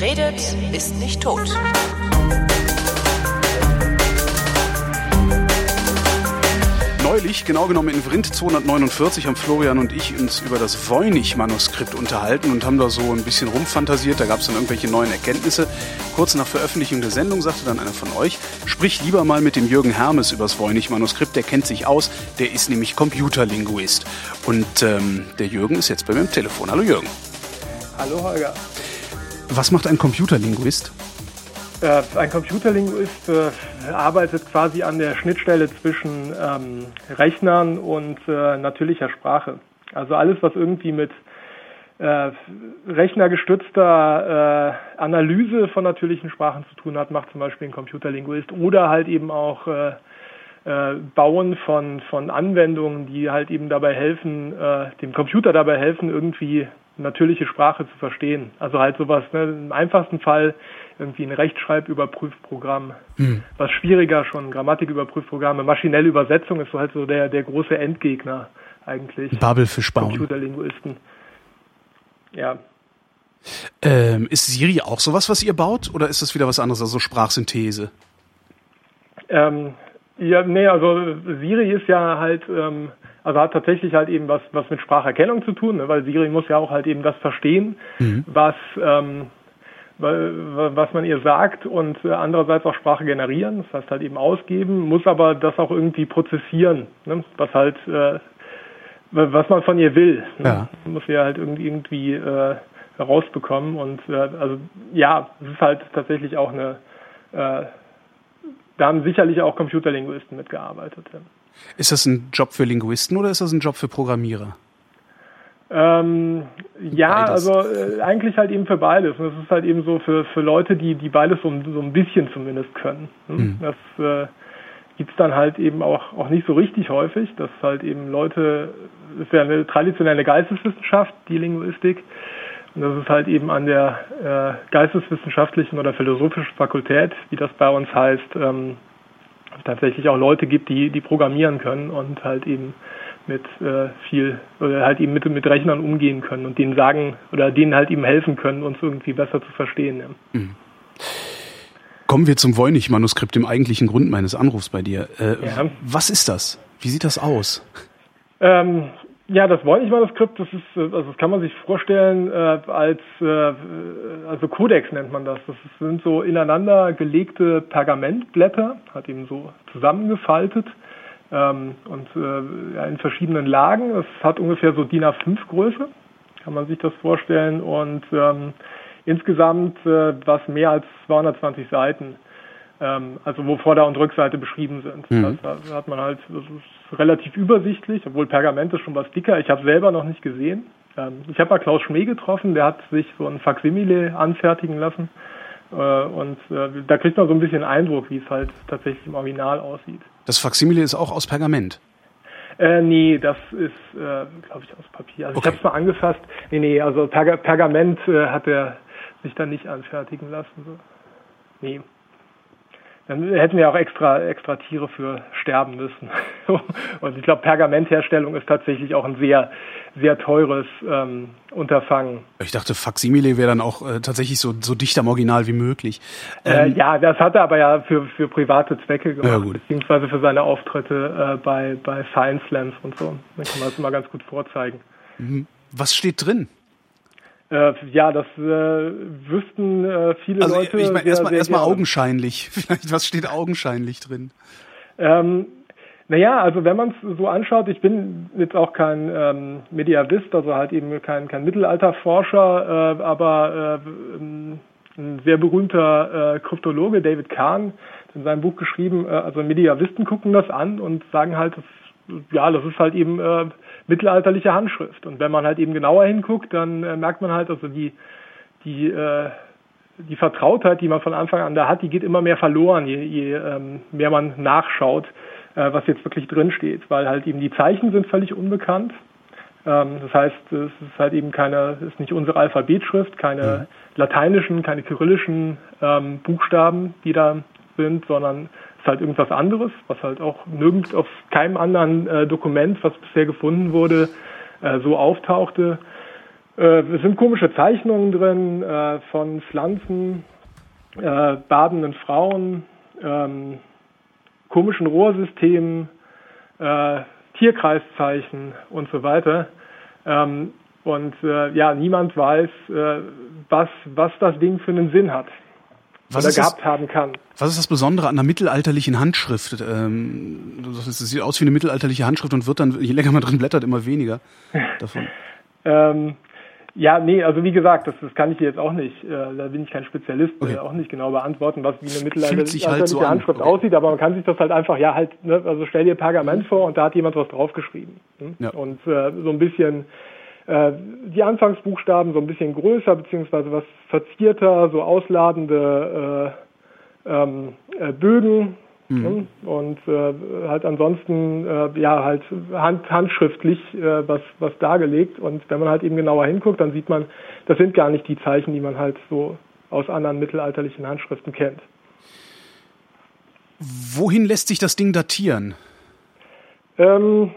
Wer redet, ist nicht tot. Neulich, genau genommen in Vrind 249, haben Florian und ich uns über das Voynich-Manuskript unterhalten und haben da so ein bisschen rumfantasiert. Da gab es dann irgendwelche neuen Erkenntnisse. Kurz nach Veröffentlichung der Sendung sagte dann einer von euch, sprich lieber mal mit dem Jürgen Hermes über das Voynich-Manuskript. Der kennt sich aus. Der ist nämlich Computerlinguist. Und ähm, der Jürgen ist jetzt bei mir am Telefon. Hallo Jürgen. Hallo Holger. Was macht ein Computerlinguist? Äh, ein Computerlinguist äh, arbeitet quasi an der Schnittstelle zwischen ähm, Rechnern und äh, natürlicher Sprache. Also alles, was irgendwie mit rechnergestützter Analyse von natürlichen Sprachen zu tun hat, macht zum Beispiel ein Computerlinguist oder halt eben auch Bauen von, von Anwendungen, die halt eben dabei helfen, dem Computer dabei helfen, irgendwie natürliche Sprache zu verstehen. Also halt sowas, ne, im einfachsten Fall irgendwie ein Rechtschreibüberprüfprogramm. Hm. Was schwieriger schon, Grammatiküberprüfprogramme, maschinelle Übersetzung ist so halt so der, der große Endgegner eigentlich. Babelfisch bauen. Computerlinguisten. Ja. Ähm, ist Siri auch sowas, was ihr baut, oder ist das wieder was anderes, also Sprachsynthese? Ähm, ja, nee, also Siri ist ja halt ähm, also hat tatsächlich halt eben was, was mit Spracherkennung zu tun, ne? weil Siri muss ja auch halt eben das verstehen, mhm. was, ähm, was man ihr sagt und äh, andererseits auch Sprache generieren, das heißt halt eben ausgeben, muss aber das auch irgendwie prozessieren, ne? was halt, äh, was man von ihr will. Ne? Ja. Muss sie halt irgendwie, irgendwie äh, herausbekommen und äh, also ja, es ist halt tatsächlich auch eine, äh, da haben sicherlich auch Computerlinguisten mitgearbeitet. Ja. Ist das ein Job für Linguisten oder ist das ein Job für Programmierer? Ähm, ja, beides. also äh, eigentlich halt eben für beides. Und das ist halt eben so für, für Leute, die, die beides so, so ein bisschen zumindest können. Ne? Mhm. Das äh, gibt's dann halt eben auch, auch nicht so richtig häufig, dass halt eben Leute, das ist ja eine traditionelle Geisteswissenschaft, die Linguistik. Und das ist halt eben an der äh, geisteswissenschaftlichen oder philosophischen Fakultät, wie das bei uns heißt, ähm, tatsächlich auch Leute gibt, die, die programmieren können und halt eben mit äh, viel oder halt eben mit, mit Rechnern umgehen können und denen sagen oder denen halt eben helfen können, uns irgendwie besser zu verstehen. Ja. Mhm. Kommen wir zum Voynich-Manuskript, dem eigentlichen Grund meines Anrufs bei dir. Äh, ja. Was ist das? Wie sieht das aus? Ähm, ja, das Voynich-Manuskript, das ist, äh, also das kann man sich vorstellen äh, als, äh, also Codex nennt man das. Das sind so ineinander gelegte Pergamentblätter, hat eben so zusammengefaltet ähm, und äh, ja, in verschiedenen Lagen. Es hat ungefähr so DIN A5 Größe, kann man sich das vorstellen und ähm, insgesamt äh, was mehr als 220 Seiten also wo Vorder- und Rückseite beschrieben sind. Mhm. Das, da hat man halt, das ist relativ übersichtlich, obwohl Pergament ist schon was dicker. Ich habe selber noch nicht gesehen. Ähm, ich habe mal Klaus Schmee getroffen, der hat sich so ein Faximile anfertigen lassen. Äh, und äh, da kriegt man so ein bisschen Eindruck, wie es halt tatsächlich im Original aussieht. Das Faximile ist auch aus Pergament? Äh, nee, das ist, äh, glaube ich, aus Papier. Also okay. ich habe es mal angefasst. Nee, nee, also Perga Pergament äh, hat er sich dann nicht anfertigen lassen. So. Nee. Dann hätten wir auch extra, extra Tiere für sterben müssen. Und ich glaube, Pergamentherstellung ist tatsächlich auch ein sehr, sehr teures ähm, Unterfangen. Ich dachte, Faximile wäre dann auch äh, tatsächlich so, so dicht am Original wie möglich. Äh, ähm, äh, ja, das hat er aber ja für, für private Zwecke gemacht, ja, beziehungsweise für seine Auftritte äh, bei, bei Science Slams und so. Da kann man das mal ganz gut vorzeigen. Mhm. Was steht drin? Äh, ja, das äh, wüssten äh, viele also, Leute. Ich meine, erstmal erst augenscheinlich. Vielleicht, was steht augenscheinlich drin? Ähm, naja, also wenn man es so anschaut, ich bin jetzt auch kein ähm, Mediavist, also halt eben kein, kein Mittelalterforscher, äh, aber äh, ein sehr berühmter äh, Kryptologe, David Kahn, hat in seinem Buch geschrieben, äh, also Mediavisten gucken das an und sagen halt, das, ja, das ist halt eben äh, mittelalterliche Handschrift. Und wenn man halt eben genauer hinguckt, dann äh, merkt man halt, also die, die, äh, die Vertrautheit, die man von Anfang an da hat, die geht immer mehr verloren, je, je ähm, mehr man nachschaut, äh, was jetzt wirklich drin steht, weil halt eben die Zeichen sind völlig unbekannt. Ähm, das heißt, es ist halt eben keine, es ist nicht unsere Alphabetschrift, keine mhm. lateinischen, keine kyrillischen ähm, Buchstaben, die da sind, sondern ist halt irgendwas anderes, was halt auch nirgends auf keinem anderen äh, Dokument, was bisher gefunden wurde, äh, so auftauchte. Äh, es sind komische Zeichnungen drin äh, von Pflanzen, äh, badenden Frauen, ähm, komischen Rohrsystemen, äh, Tierkreiszeichen und so weiter. Ähm, und ja, niemand weiß, was, was das Ding für einen Sinn hat was oder gehabt das, haben kann. Was ist das Besondere an einer mittelalterlichen Handschrift? Ähm, es sieht aus wie eine mittelalterliche Handschrift und wird dann, je länger man drin blättert, immer weniger davon. ähm, ja, nee, also wie gesagt, das, das kann ich dir jetzt auch nicht, äh, da bin ich kein Spezialist, okay. äh, auch nicht genau beantworten, was wie eine mittelalterliche halt so Handschrift okay. aussieht, aber man kann sich das halt einfach, ja halt, ne, also stell dir Pergament vor und da hat jemand was draufgeschrieben. Hm? Ja. Und äh, so ein bisschen die Anfangsbuchstaben so ein bisschen größer, beziehungsweise was verzierter, so ausladende äh, ähm, äh, Bögen, Mhm. Und äh, halt ansonsten äh, ja halt hand, handschriftlich äh, was was dargelegt und wenn man halt eben genauer hinguckt, dann sieht man, das sind gar nicht die Zeichen, die man halt so aus anderen mittelalterlichen Handschriften kennt. Wohin lässt sich das Ding datieren? Ähm,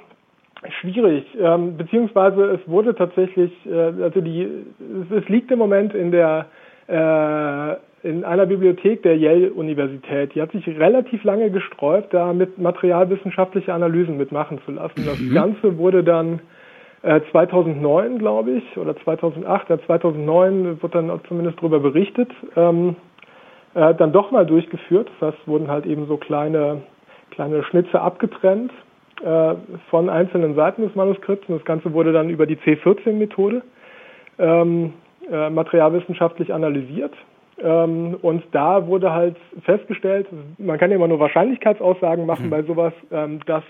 schwierig, ähm, beziehungsweise es wurde tatsächlich, äh, also die, es, es, liegt im Moment in der äh, in einer Bibliothek der Yale-Universität. Die hat sich relativ lange gesträubt, da mit materialwissenschaftliche Analysen mitmachen zu lassen. Das mhm. Ganze wurde dann äh, 2009, glaube ich, oder 2008, ja, 2009 wird dann zumindest darüber berichtet, ähm, äh, dann doch mal durchgeführt. Das heißt, wurden halt eben so kleine, kleine Schnitze abgetrennt äh, von einzelnen Seiten des Manuskripts. Und das Ganze wurde dann über die C14-Methode ähm, äh, materialwissenschaftlich analysiert. Ähm, und da wurde halt festgestellt, man kann ja immer nur Wahrscheinlichkeitsaussagen machen mhm. bei sowas, ähm, dass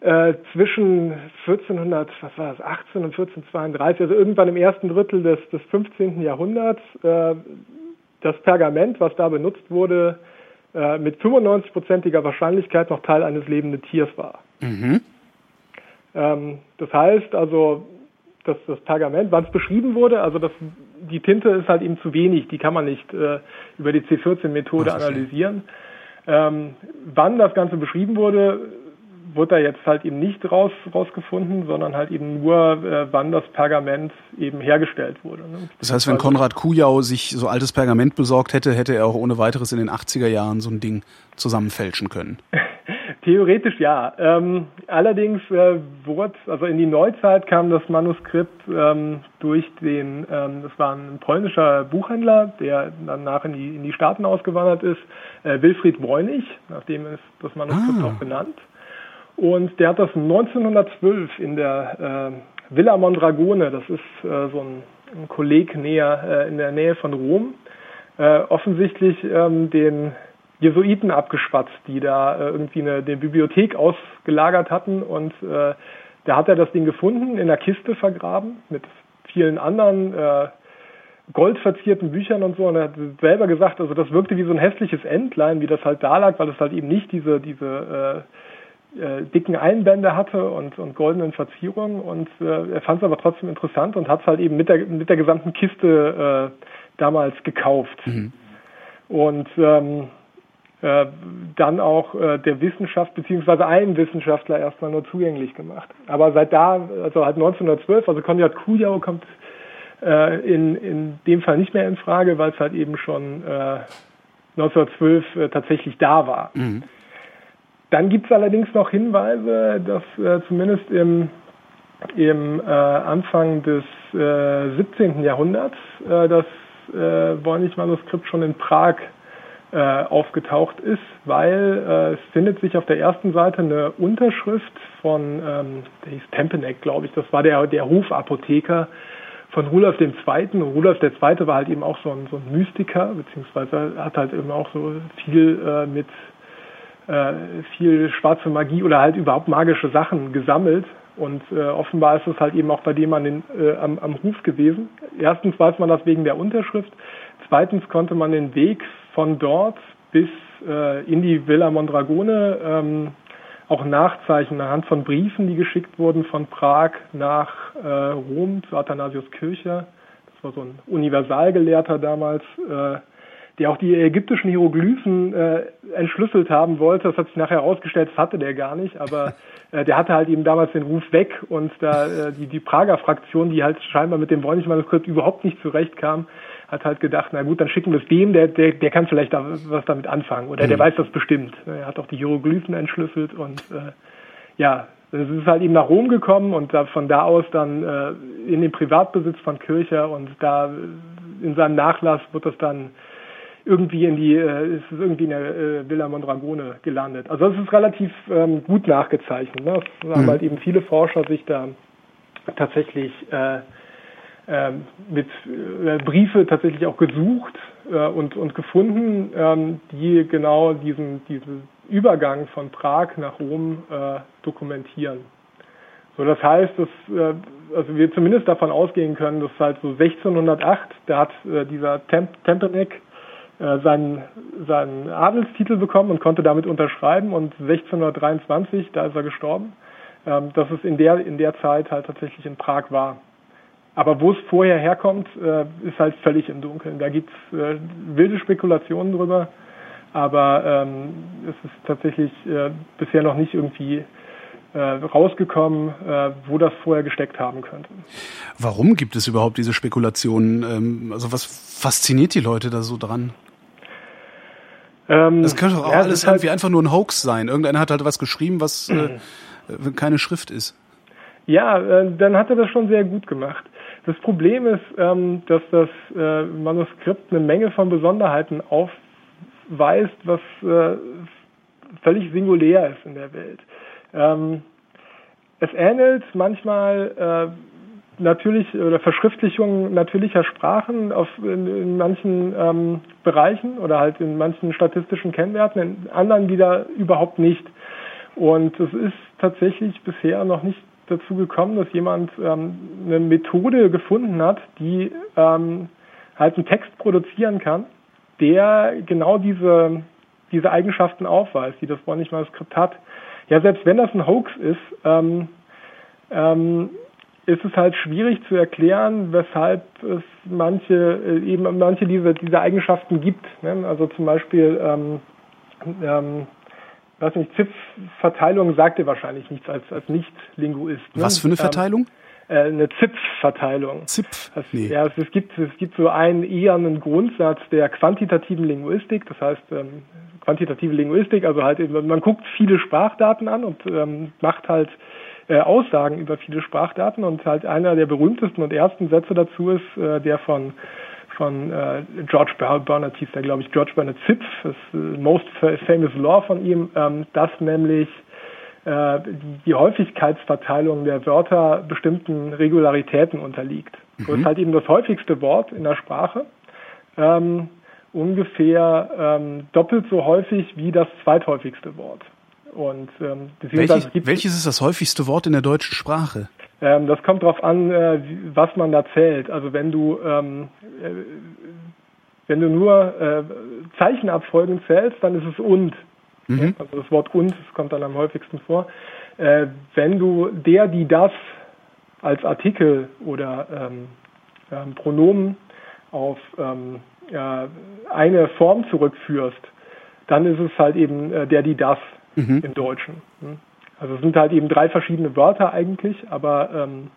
äh, zwischen 1400, was war das, 18 und 1432, also irgendwann im ersten Drittel des, des 15. Jahrhunderts, äh, das Pergament, was da benutzt wurde, äh, mit 95-prozentiger Wahrscheinlichkeit noch Teil eines lebenden Tiers war. Mhm. Ähm, das heißt also, dass das Pergament, wann es beschrieben wurde, also das, die Tinte ist halt eben zu wenig, die kann man nicht äh, über die C14-Methode analysieren. Ähm, wann das Ganze beschrieben wurde, wurde da jetzt halt eben nicht raus, rausgefunden, sondern halt eben nur, äh, wann das Pergament eben hergestellt wurde. Ne? Das heißt, wenn Konrad Kujau sich so altes Pergament besorgt hätte, hätte er auch ohne weiteres in den 80er Jahren so ein Ding zusammenfälschen können. Theoretisch ja. Ähm, allerdings äh, wurde, also in die Neuzeit kam das Manuskript ähm, durch den, ähm, das war ein polnischer Buchhändler, der danach in die, in die Staaten ausgewandert ist, äh, Wilfried Wollnich, nachdem ist das Manuskript ah. auch benannt. Und der hat das 1912 in der äh, Villa Mondragone, das ist äh, so ein, ein Kolleg näher, äh, in der Nähe von Rom, äh, offensichtlich ähm, den Jesuiten abgeschwatzt, die da äh, irgendwie eine, eine Bibliothek ausgelagert hatten. Und äh, da hat er das Ding gefunden, in der Kiste vergraben mit vielen anderen goldverzierten Büchern und so. Und er hat selber gesagt, also das wirkte wie so ein hässliches Entlein, wie das halt da lag, weil es halt eben nicht diese diese äh, äh, dicken Einbände hatte und, und goldenen Verzierungen und äh, er fand es aber trotzdem interessant und hat es halt eben mit der mit der gesamten Kiste äh, damals gekauft. Mhm. Und ähm, äh, dann auch äh, der Wissenschaft beziehungsweise einem Wissenschaftler erstmal nur zugänglich gemacht. Aber seit da, also halt 1912, also Konrad Kujau kommt äh, in, in dem Fall nicht mehr in Frage, weil es halt eben schon äh, 1912 äh, tatsächlich da war. Mhm. Dann gibt es allerdings noch Hinweise, dass äh, zumindest im, im äh, Anfang des äh, 17. Jahrhunderts äh, das äh, Voynich-Manuskript schon in Prag äh, aufgetaucht ist, weil äh, es findet sich auf der ersten Seite eine Unterschrift von, ähm, der hieß Tempeneck, glaube ich, das war der, der Hofapotheker von Rudolf II. Rudolf II. war halt eben auch so ein, so ein Mystiker, beziehungsweise hat halt eben auch so viel äh, mit äh, viel schwarze Magie oder halt überhaupt magische Sachen gesammelt. Und äh, offenbar ist es halt eben auch bei dem an den, äh, am, am Ruf gewesen. Erstens weiß man das wegen der Unterschrift. Zweitens konnte man den Weg von dort bis äh, in die Villa Mondragone ähm, auch nachzeichnen anhand von Briefen, die geschickt wurden von Prag nach äh, Rom zu Athanasius Kirche. Das war so ein Universalgelehrter damals. Äh, der auch die ägyptischen Hieroglyphen äh, entschlüsselt haben wollte. Das hat sich nachher herausgestellt, das hatte der gar nicht, aber äh, der hatte halt eben damals den Ruf weg und da äh, die, die Prager Fraktion, die halt scheinbar mit dem Voynich-Manuskript überhaupt nicht zurechtkam, hat halt gedacht, na gut, dann schicken wir es dem, der, der, der kann vielleicht da was damit anfangen oder der mhm. weiß das bestimmt. Er hat auch die Hieroglyphen entschlüsselt und äh, ja, es ist halt eben nach Rom gekommen und da, von da aus dann äh, in den Privatbesitz von Kircher und da in seinem Nachlass wird das dann irgendwie in die, äh, ist es irgendwie in der äh, Villa Mondragone gelandet. Also es ist relativ ähm, gut nachgezeichnet. Ne? Das mhm. haben halt eben viele Forscher sich da tatsächlich äh, äh, mit äh, Briefe tatsächlich auch gesucht äh, und, und gefunden, ähm, die genau diesen, diesen Übergang von Prag nach Rom äh, dokumentieren. So, das heißt, dass äh, also wir zumindest davon ausgehen können, dass halt so 1608, da hat äh, dieser Temp Tempenek seinen, seinen Adelstitel bekommen und konnte damit unterschreiben und 1623, da ist er gestorben, ähm, dass es in der, in der Zeit halt tatsächlich in Prag war. Aber wo es vorher herkommt, äh, ist halt völlig im Dunkeln. Da gibt's äh, wilde Spekulationen drüber, aber ähm, es ist tatsächlich äh, bisher noch nicht irgendwie äh, rausgekommen, äh, wo das vorher gesteckt haben könnte. Warum gibt es überhaupt diese Spekulationen? Ähm, also was fasziniert die Leute da so dran? Ähm, das könnte doch auch ja, alles irgendwie halt einfach nur ein Hoax sein. Irgendeiner hat halt was geschrieben, was äh, äh, keine Schrift ist. Ja, äh, dann hat er das schon sehr gut gemacht. Das Problem ist, ähm, dass das äh, Manuskript eine Menge von Besonderheiten aufweist, was äh, völlig singulär ist in der Welt. Ähm, es ähnelt manchmal äh, natürlich oder Verschriftlichung natürlicher Sprachen auf, in, in manchen ähm, Bereichen oder halt in manchen statistischen Kennwerten, in anderen wieder überhaupt nicht. Und es ist tatsächlich bisher noch nicht dazu gekommen, dass jemand ähm, eine Methode gefunden hat, die ähm, halt einen Text produzieren kann, der genau diese, diese Eigenschaften aufweist, die das Bonnig-Manuskript hat. Ja, selbst wenn das ein Hoax ist, ähm, ähm, ist es halt schwierig zu erklären, weshalb es manche äh, eben manche diese diese Eigenschaften gibt. Ne? Also zum Beispiel ähm, ähm, weiß nicht, ZIP-Verteilung sagt dir wahrscheinlich nichts als als Nicht-Linguist. Ne? Was für eine ähm, Verteilung? Ähm, äh, eine ZIP-Verteilung. ZIP? Also, nee. Ja, es, es, gibt es gibt so einen eher einen Grundsatz der quantitativen Linguistik. Das heißt ähm, quantitative Linguistik, also halt man guckt viele Sprachdaten an und ähm, macht halt äh, Aussagen über viele Sprachdaten und halt einer der berühmtesten und ersten Sätze dazu ist äh, der von von äh, George Bernard hieß der, glaube ich, George Bernard Zipf, das äh, most famous law von ihm, ähm, dass nämlich äh, die, die Häufigkeitsverteilung der Wörter bestimmten Regularitäten unterliegt. Mhm. So ist halt eben das häufigste Wort in der Sprache. Ähm, ungefähr ähm, doppelt so häufig wie das zweithäufigste Wort. Und ähm, Welches, welches ist das häufigste Wort in der deutschen Sprache? Ähm, das kommt darauf an, äh, was man da zählt. Also wenn du ähm, äh, wenn du nur äh, Zeichenabfolgen zählst, dann ist es und. Mhm. Also das Wort und das kommt dann am häufigsten vor. Äh, wenn du der, die, das als Artikel oder ähm, ähm, Pronomen auf ähm, äh, eine Form zurückführst, dann ist es halt eben äh, der, die, das mhm. im Deutschen. Hm? Also es sind halt eben drei verschiedene Wörter eigentlich, aber ähm,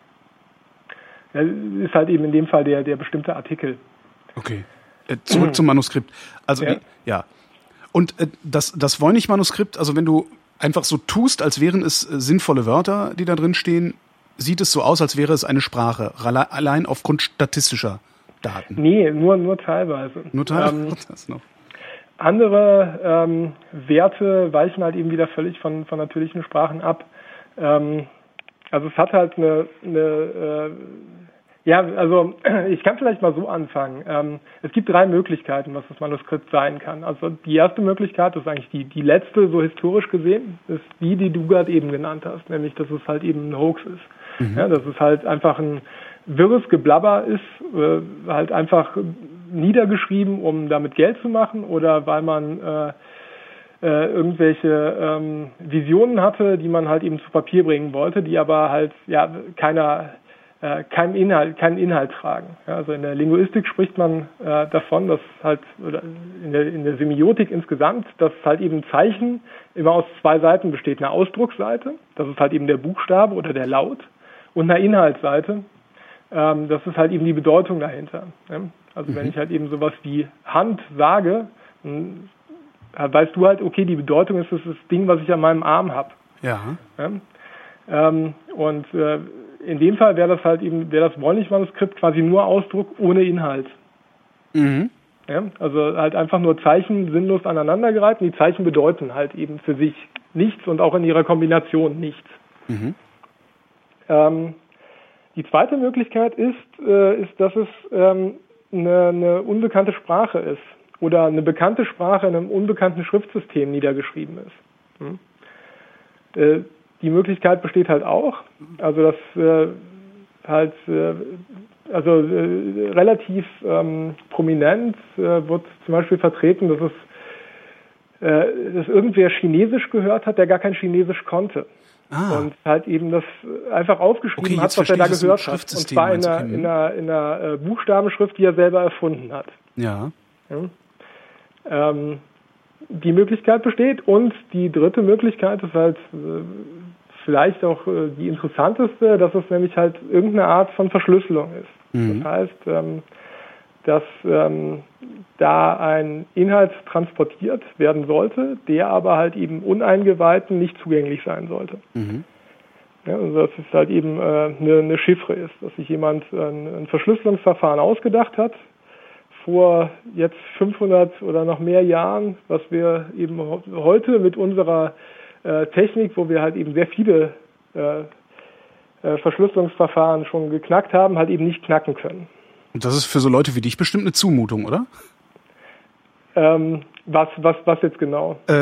ist halt eben in dem Fall der, der bestimmte Artikel. Okay. Äh, zurück mhm. zum Manuskript. Also ja. Ja. Und äh, das, das Voynich-Manuskript, also wenn du einfach so tust, als wären es äh, sinnvolle Wörter, die da drin stehen, sieht es so aus, als wäre es eine Sprache, allein aufgrund statistischer Daten. Nee, nur, nur teilweise. Nur teilweise ähm, das noch. Andere ähm, Werte weichen halt eben wieder völlig von, von natürlichen Sprachen ab. Ähm, also es hat halt eine, eine äh, ja, also ich kann vielleicht mal so anfangen. Ähm, es gibt drei Möglichkeiten, was das Manuskript sein kann. Also die erste Möglichkeit, das ist eigentlich die, die letzte, so historisch gesehen, ist die, die du gerade eben genannt hast, nämlich dass es halt eben ein Hoax ist. Mhm. Ja, dass es halt einfach ein wirres Geblabber ist, äh, halt einfach niedergeschrieben, um damit Geld zu machen oder weil man äh, äh, irgendwelche ähm, Visionen hatte, die man halt eben zu Papier bringen wollte, die aber halt ja keiner äh, keinen Inhalt, keinen Inhalt tragen. Also in der Linguistik spricht man äh, davon, dass halt oder in der, in der Semiotik insgesamt, dass halt eben Zeichen immer aus zwei Seiten besteht. Eine Ausdrucksseite, das ist halt eben der Buchstabe oder der Laut, und eine Inhaltsseite, ähm, das ist halt eben die Bedeutung dahinter. Ja? Also mhm. wenn ich halt eben sowas wie Hand sage, dann weißt du halt, okay, die Bedeutung ist das, das Ding, was ich an meinem Arm habe. Ja. ja? Ähm, und äh, in dem Fall wäre das halt eben, wäre das Wollnich-Manuskript quasi nur Ausdruck ohne Inhalt. Mhm. Ja, also halt einfach nur Zeichen sinnlos aneinandergereiht. Die Zeichen bedeuten halt eben für sich nichts und auch in ihrer Kombination nichts. Mhm. Ähm, die zweite Möglichkeit ist, äh, ist dass es ähm, eine, eine unbekannte Sprache ist oder eine bekannte Sprache in einem unbekannten Schriftsystem niedergeschrieben ist. Hm? Äh, die Möglichkeit besteht halt auch, also dass äh, halt äh, also äh, relativ ähm, prominent äh, wird zum Beispiel vertreten, dass es äh, dass irgendwer Chinesisch gehört hat, der gar kein Chinesisch konnte. Ah. Und halt eben das einfach aufgeschrieben Okay, hat, was er da gehört hat. Und zwar in einer, in einer, in einer äh, Buchstabenschrift, die er selber erfunden hat. Ja. Ja. Ähm, die Möglichkeit besteht und die dritte Möglichkeit ist halt äh, vielleicht auch äh, die interessanteste, dass es nämlich halt irgendeine Art von Verschlüsselung ist. Mhm. Das heißt, ähm, dass ähm, da ein Inhalt transportiert werden sollte, der aber halt eben Uneingeweihten nicht zugänglich sein sollte. Mhm. Ja, also dass es halt eben äh, eine, eine Chiffre ist, dass sich jemand ein, ein Verschlüsselungsverfahren ausgedacht hat vor jetzt 500 oder noch mehr Jahren, was wir eben heute mit unserer äh, Technik, wo wir halt eben sehr viele äh, äh, Verschlüsselungsverfahren schon geknackt haben, halt eben nicht knacken können. Und das ist für so Leute wie dich bestimmt eine Zumutung, oder? Ähm, was, was, was jetzt genau? Äh,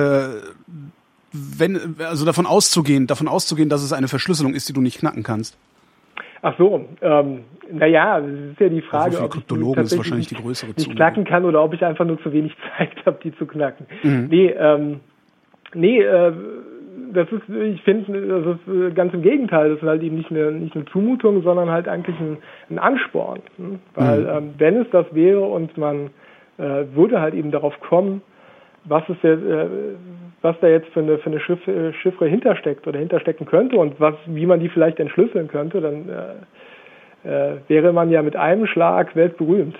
wenn, also davon auszugehen, davon auszugehen, dass es eine Verschlüsselung ist, die du nicht knacken kannst. Ach so, ähm, naja, das ist ja die Frage, Also ob ich Kryptologen ist tatsächlich wahrscheinlich die nicht- größere nicht knacken kann oder ob ich einfach nur zu wenig Zeit habe, die zu knacken. Mhm. Nee, ähm, nee, äh, das ist, ich finde, das ist äh, ganz im Gegenteil, das ist halt eben nicht eine, nicht eine Zumutung, sondern halt eigentlich ein, ein Ansporn. Hm? Weil Mhm. ähm, wenn es das wäre und man äh, würde halt eben darauf kommen, was ist der, äh, was da jetzt für eine, für eine Chiffre, Chiffre hintersteckt oder hinterstecken könnte und was, wie man die vielleicht entschlüsseln könnte, dann äh, äh, wäre man ja mit einem Schlag weltberühmt.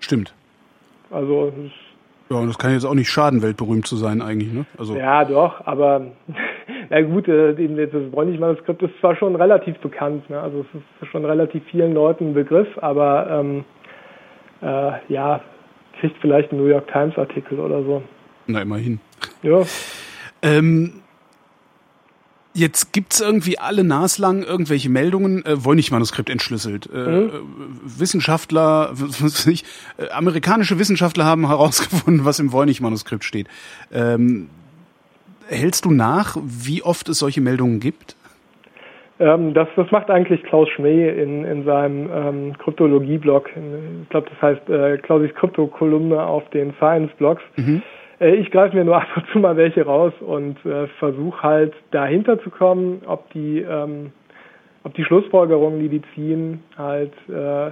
Stimmt. Also Ja, und das kann jetzt auch nicht schaden, weltberühmt zu sein eigentlich, ne? Also Ja, doch, aber na gut, äh, eben jetzt das Bräunlich-Manuskript ist zwar schon relativ bekannt, ne? also es ist schon relativ vielen Leuten ein Begriff, aber ähm, äh, ja, kriegt vielleicht einen New York Times Artikel oder so. na immerhin. Ja, Ähm, jetzt gibt's irgendwie alle naslang irgendwelche Meldungen, äh, Voynich-Manuskript entschlüsselt. Äh, Mhm. äh, Wissenschaftler, was weiß ich, äh, amerikanische Wissenschaftler haben herausgefunden, was im Voynich-Manuskript steht. Ähm, hältst du nach, wie oft es solche Meldungen gibt? Ähm, das, das macht eigentlich Klaus Schmee in, in seinem ähm, Kryptologie-Blog. Ich glaube, das heißt äh, Klausis Krypto-Kolumne auf den Science-Blogs. Äh, Ich greife mir nur ab und zu mal welche raus und äh, versuche halt dahinter zu kommen, ob die, ähm, ob die Schlussfolgerungen, die die ziehen, halt äh,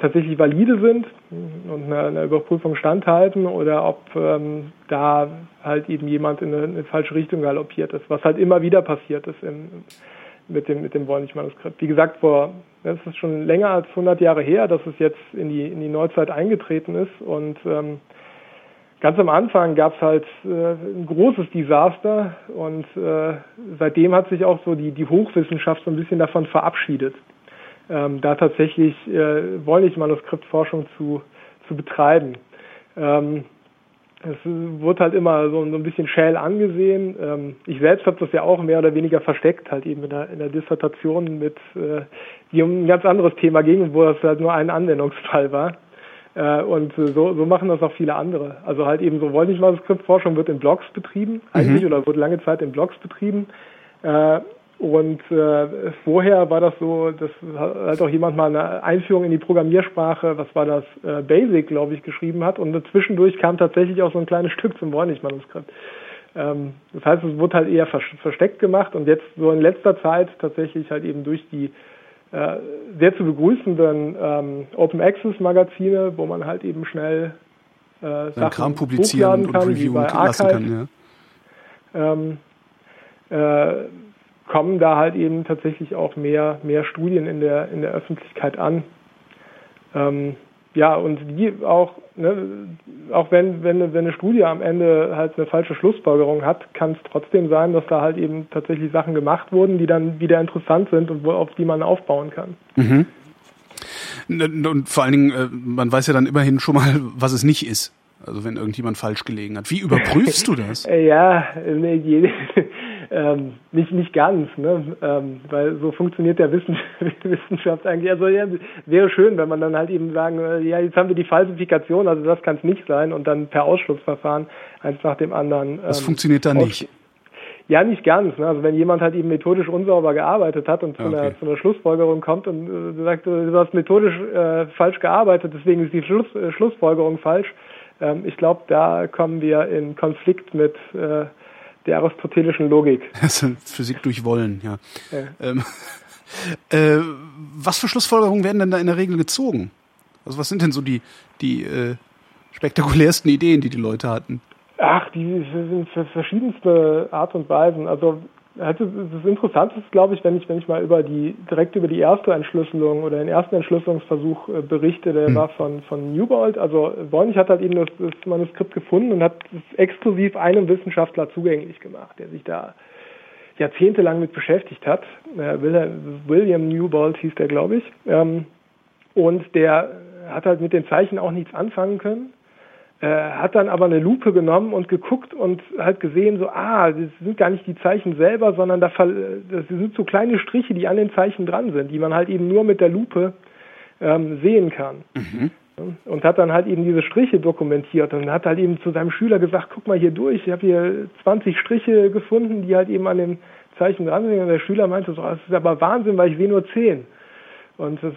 tatsächlich valide sind und einer, Überprüfung standhalten oder ob ähm, da halt eben jemand in eine, in eine falsche Richtung galoppiert ist, was halt immer wieder passiert ist im, mit dem, mit dem Voynich-Manuskript. Wie gesagt, vor, das ist schon länger als 100 Jahre her, dass es jetzt in die, in die Neuzeit eingetreten ist und ähm, ganz am Anfang gab es halt äh, ein großes Desaster und äh, seitdem hat sich auch so die, die Hochwissenschaft so ein bisschen davon verabschiedet, ähm, da tatsächlich äh, Wollnich-Manuskriptforschung zu, zu betreiben. Ähm, es wird halt immer so, so ein bisschen schäl angesehen. Ähm, ich selbst habe das ja auch mehr oder weniger versteckt, halt eben in der, in der Dissertation mit, äh, die um ein ganz anderes Thema ging, wo das halt nur ein Anwendungsfall war. Äh, und so, so machen das auch viele andere. Also halt eben so Wollnich-Manuskriptforschung wird in Blogs betrieben, eigentlich, oder wird lange Zeit in Blogs betrieben. Äh, und äh, vorher war das so, dass halt auch jemand mal eine Einführung in die Programmiersprache, was war das, äh, Basic, glaube ich, geschrieben hat. Und zwischendurch kam tatsächlich auch so ein kleines Stück zum Voynich-Manuskript. Ähm, das heißt, es wurde halt eher vers versteckt gemacht und jetzt so in letzter Zeit tatsächlich halt eben durch die äh, sehr zu begrüßenden ähm, Open Access Magazine, wo man halt eben schnell äh, Sachen Kram publizieren und kann, reviewen lassen kann. Ja. Ähm, äh, kommen da halt eben tatsächlich auch mehr, mehr Studien in der, in der Öffentlichkeit an. Ähm, ja, und die auch, ne, auch wenn, wenn, wenn eine Studie am Ende halt eine falsche Schlussfolgerung hat, kann es trotzdem sein, dass da halt eben tatsächlich Sachen gemacht wurden, die dann wieder interessant sind und wo, auf die man aufbauen kann. Mhm. Und vor allen Dingen, äh, man weiß ja dann immerhin schon mal, was es nicht ist. Also wenn irgendjemand falsch gelegen hat. Wie überprüfst du das? ja, nee, ähm, nicht, nicht ganz, ne? Ähm, weil so funktioniert der Wissen, Wissenschaft eigentlich. Also ja, wäre schön, wenn man dann halt eben sagen, äh, ja, jetzt haben wir die Falsifikation, also das kann es nicht sein und dann per Ausschlussverfahren eins nach dem anderen. Ähm, das funktioniert da nicht. Ja, nicht ganz. Ne? Also wenn jemand halt eben methodisch unsauber gearbeitet hat und zu, okay. einer, zu einer Schlussfolgerung kommt und äh, sagt, du hast methodisch äh, falsch gearbeitet, deswegen ist die Schluss, äh, Schlussfolgerung falsch. Ähm, ich glaube, da kommen wir in Konflikt mit äh, der aristotelischen Logik. Also Physik durch Wollen, ja. ja. Ähm, äh, was für Schlussfolgerungen werden denn da in der Regel gezogen? Also was sind denn so die, die äh, spektakulärsten Ideen, die die Leute hatten? Ach, die sind für verschiedenste Art und Weisen. Also also das Interessante ist, glaube ich, wenn ich, wenn ich mal über die, direkt über die erste Entschlüsselung oder den ersten Entschlüsselungsversuch äh, berichte, der mhm. war von, von Newbold. Also Voynich hat halt eben das, das Manuskript gefunden und hat es exklusiv einem Wissenschaftler zugänglich gemacht, der sich da jahrzehntelang mit beschäftigt hat. Äh, William, William Newbold hieß der, glaube ich. Ähm, und der hat halt mit den Zeichen auch nichts anfangen können äh, hat dann aber eine Lupe genommen und geguckt und halt gesehen, so, ah, das sind gar nicht die Zeichen selber, sondern da das sind so kleine Striche, die an den Zeichen dran sind, die man halt eben nur mit der Lupe ähm, sehen kann. Mhm. Und hat dann halt eben diese Striche dokumentiert und hat halt eben zu seinem Schüler gesagt, guck mal hier durch, ich habe hier 20 Striche gefunden, die halt eben an den Zeichen dran sind. Und der Schüler meinte so, das ist aber Wahnsinn, weil ich sehe nur 10. Und das,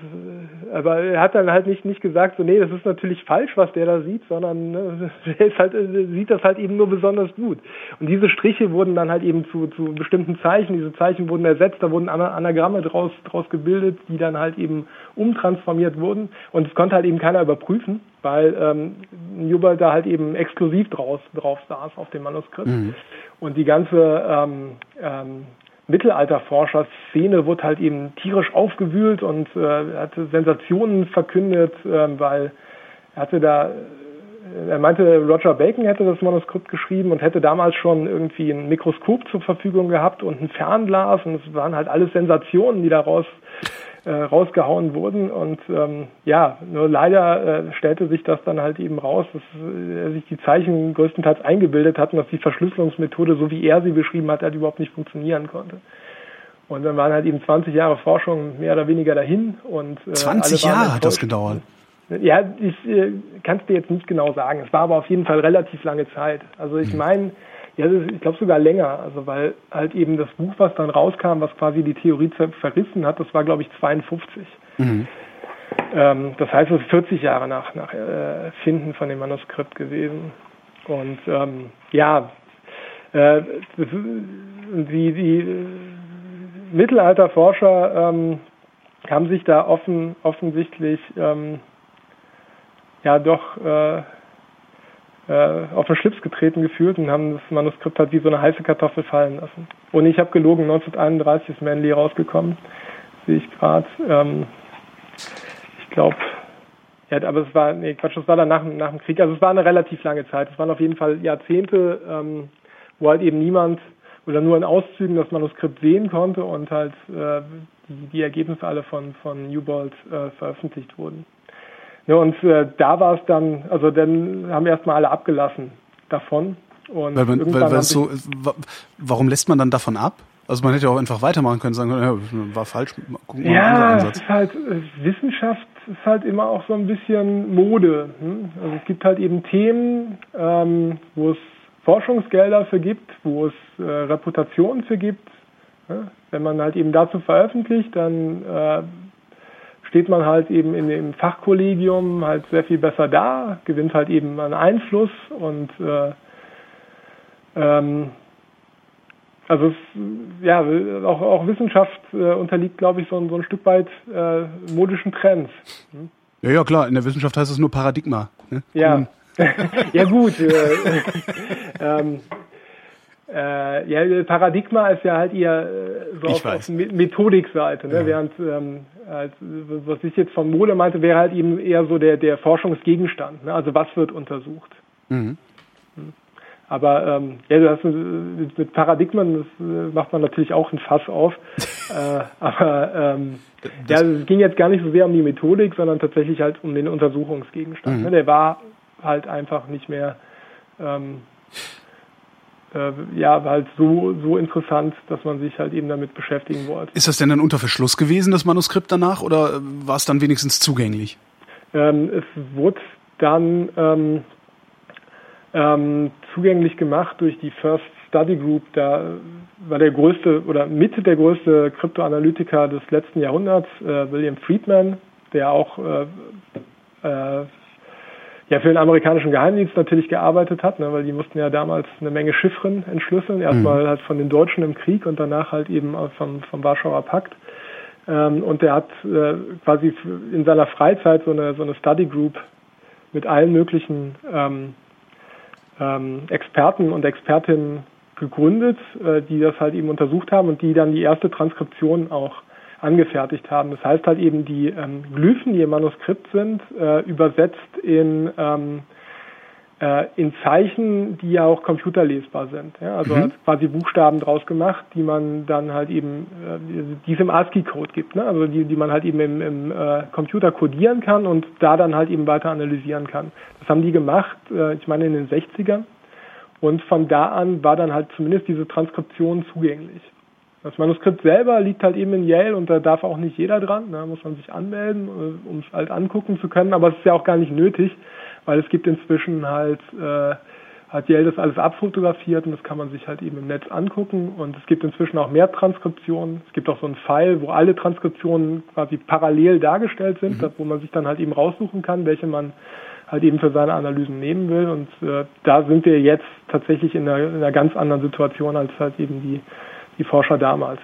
aber er hat dann halt nicht, nicht gesagt, so, nee, das ist natürlich falsch, was der da sieht, sondern ne, er ist halt, sieht das halt eben nur besonders gut. Und diese Striche wurden dann halt eben zu, zu bestimmten Zeichen, diese Zeichen wurden ersetzt, da wurden Anagramme draus, draus gebildet, die dann halt eben umtransformiert wurden. Und es konnte halt eben keiner überprüfen, weil ähm, Newbold da halt eben exklusiv draus, drauf saß auf dem Manuskript. Mhm. Und die ganze ähm, ähm, Mittelalterforscher-Szene wurde halt eben tierisch aufgewühlt und äh, hatte Sensationen verkündet, äh, weil er hatte da, er meinte, Roger Bacon hätte das Manuskript geschrieben und hätte damals schon irgendwie ein Mikroskop zur Verfügung gehabt und ein Fernglas und es waren halt alles Sensationen, die daraus äh, rausgehauen wurden. Und ähm, ja, nur leider äh, stellte sich das dann halt eben raus, dass er sich die Zeichen größtenteils eingebildet hat und dass die Verschlüsselungsmethode, so wie er sie beschrieben hat, halt überhaupt nicht funktionieren konnte. Und dann waren halt eben 20 Jahre Forschung mehr oder weniger dahin. Und, äh, 20 Jahre hat das gedauert. Ja, ich äh, kann es dir jetzt nicht genau sagen. Es war aber auf jeden Fall relativ lange Zeit. Also ich hm. meine, ja, ich glaube sogar länger, also weil halt eben das Buch, was dann rauskam, was quasi die Theorie verrissen hat, das war glaube ich 52. Mhm. Ähm, das heißt, es ist 40 Jahre nach, nach äh, Finden von dem Manuskript gewesen. Und ähm, ja, äh, die, die äh, Mittelalterforscher ähm, haben sich da offen, offensichtlich ähm, ja doch äh, äh, auf den Schlips getreten gefühlt und haben das Manuskript halt wie so eine heiße Kartoffel fallen lassen. Und ich habe gelogen, 1931 ist Manley rausgekommen, sehe ich gerade. Ähm, ich glaube, ja, aber es war, nee, Quatsch, das war dann nach, nach dem Krieg. Also es war eine relativ lange Zeit. Es waren auf jeden Fall Jahrzehnte, ähm, wo halt eben niemand oder nur in Auszügen das Manuskript sehen konnte und halt äh, die, die Ergebnisse alle von, von Newbold äh, veröffentlicht wurden. Ja, und äh, da war es dann, also dann haben erstmal alle abgelassen davon. Und weil man, weil, weil so, warum lässt man dann davon ab? Also man hätte ja auch einfach weitermachen können, sagen, ja, war falsch, gucken wir ja, mal Ansatz. Ist halt, äh, Wissenschaft ist halt immer auch so ein bisschen Mode. Hm? Also es gibt halt eben Themen, ähm, wo es Forschungsgelder für gibt, wo es äh, Reputationen für gibt. Ja? Wenn man halt eben dazu veröffentlicht, dann äh, steht man halt eben in dem Fachkollegium halt sehr viel besser da, gewinnt halt eben an Einfluss und äh, ähm, also es, ja, auch, auch Wissenschaft äh, unterliegt, glaube ich, so, so ein Stück weit äh, modischen Trends. Hm? Ja, ja, klar. In der Wissenschaft heißt es nur Paradigma. Ne? Ja. ja gut. Äh, ähm, äh, ja, Paradigma ist ja halt eher äh, so auf, auf Methodikseite, ne? Ja. während ähm, als, was ich jetzt von Mole meinte, wäre halt eben eher so der, der Forschungsgegenstand. Ne? Also was wird untersucht. Mhm. Hm. Aber ähm, ja, das, mit Paradigmen das äh, macht man natürlich auch ein Fass auf. äh, aber ähm, ja, es ging jetzt gar nicht so sehr um die Methodik, sondern tatsächlich halt um den Untersuchungsgegenstand. Mhm. Ne? Der war halt einfach nicht mehr ähm, äh, ja, halt so, so interessant, dass man sich halt eben damit beschäftigen wollte. Ist das denn dann unter Verschluss gewesen, das Manuskript danach, oder war es dann wenigstens zugänglich? Ähm, es wurde dann ähm, ähm, zugänglich gemacht durch die First Study Group. Da war der größte oder Mitte der größte Kryptoanalytiker des letzten Jahrhunderts, äh, William Friedman, der auch äh, äh, ja für den amerikanischen Geheimdienst natürlich gearbeitet hat, ne, weil die mussten ja damals eine Menge Chiffren entschlüsseln. Erstmal mhm. halt von den Deutschen im Krieg und danach halt eben vom, vom Warschauer Pakt. Ähm, und der hat äh, quasi in seiner Freizeit so eine, so eine Study Group mit allen möglichen ähm, ähm, Experten und Expertinnen gegründet, äh, die das halt eben untersucht haben und die dann die erste Transkription auch angefertigt haben. Das heißt halt eben die ähm, Glyphen, die im Manuskript sind, äh, übersetzt in, ähm, äh, in Zeichen, die ja auch computerlesbar sind. Ja? Also mhm. quasi Buchstaben draus gemacht, die man dann halt eben, äh, die es im ASCII-Code gibt, ne? also die, die man halt eben im, im äh, Computer codieren kann und da dann halt eben weiter analysieren kann. Das haben die gemacht, äh, ich meine in den 60ern. Und von da an war dann halt zumindest diese Transkription zugänglich. Das Manuskript selber liegt halt eben in Yale und da darf auch nicht jeder dran. Da muss man sich anmelden, äh, um es halt angucken zu können. Aber es ist ja auch gar nicht nötig, weil es gibt inzwischen halt, äh, hat Yale das alles abfotografiert und das kann man sich halt eben im Netz angucken. Und es gibt inzwischen auch mehr Transkriptionen. Es gibt auch so einen Pfeil, wo alle Transkriptionen quasi parallel dargestellt sind, mhm. wo man sich dann halt eben raussuchen kann, welche man halt eben für seine Analysen nehmen will. Und äh, da sind wir jetzt tatsächlich in einer, in einer ganz anderen Situation als halt eben die die Forscher damals.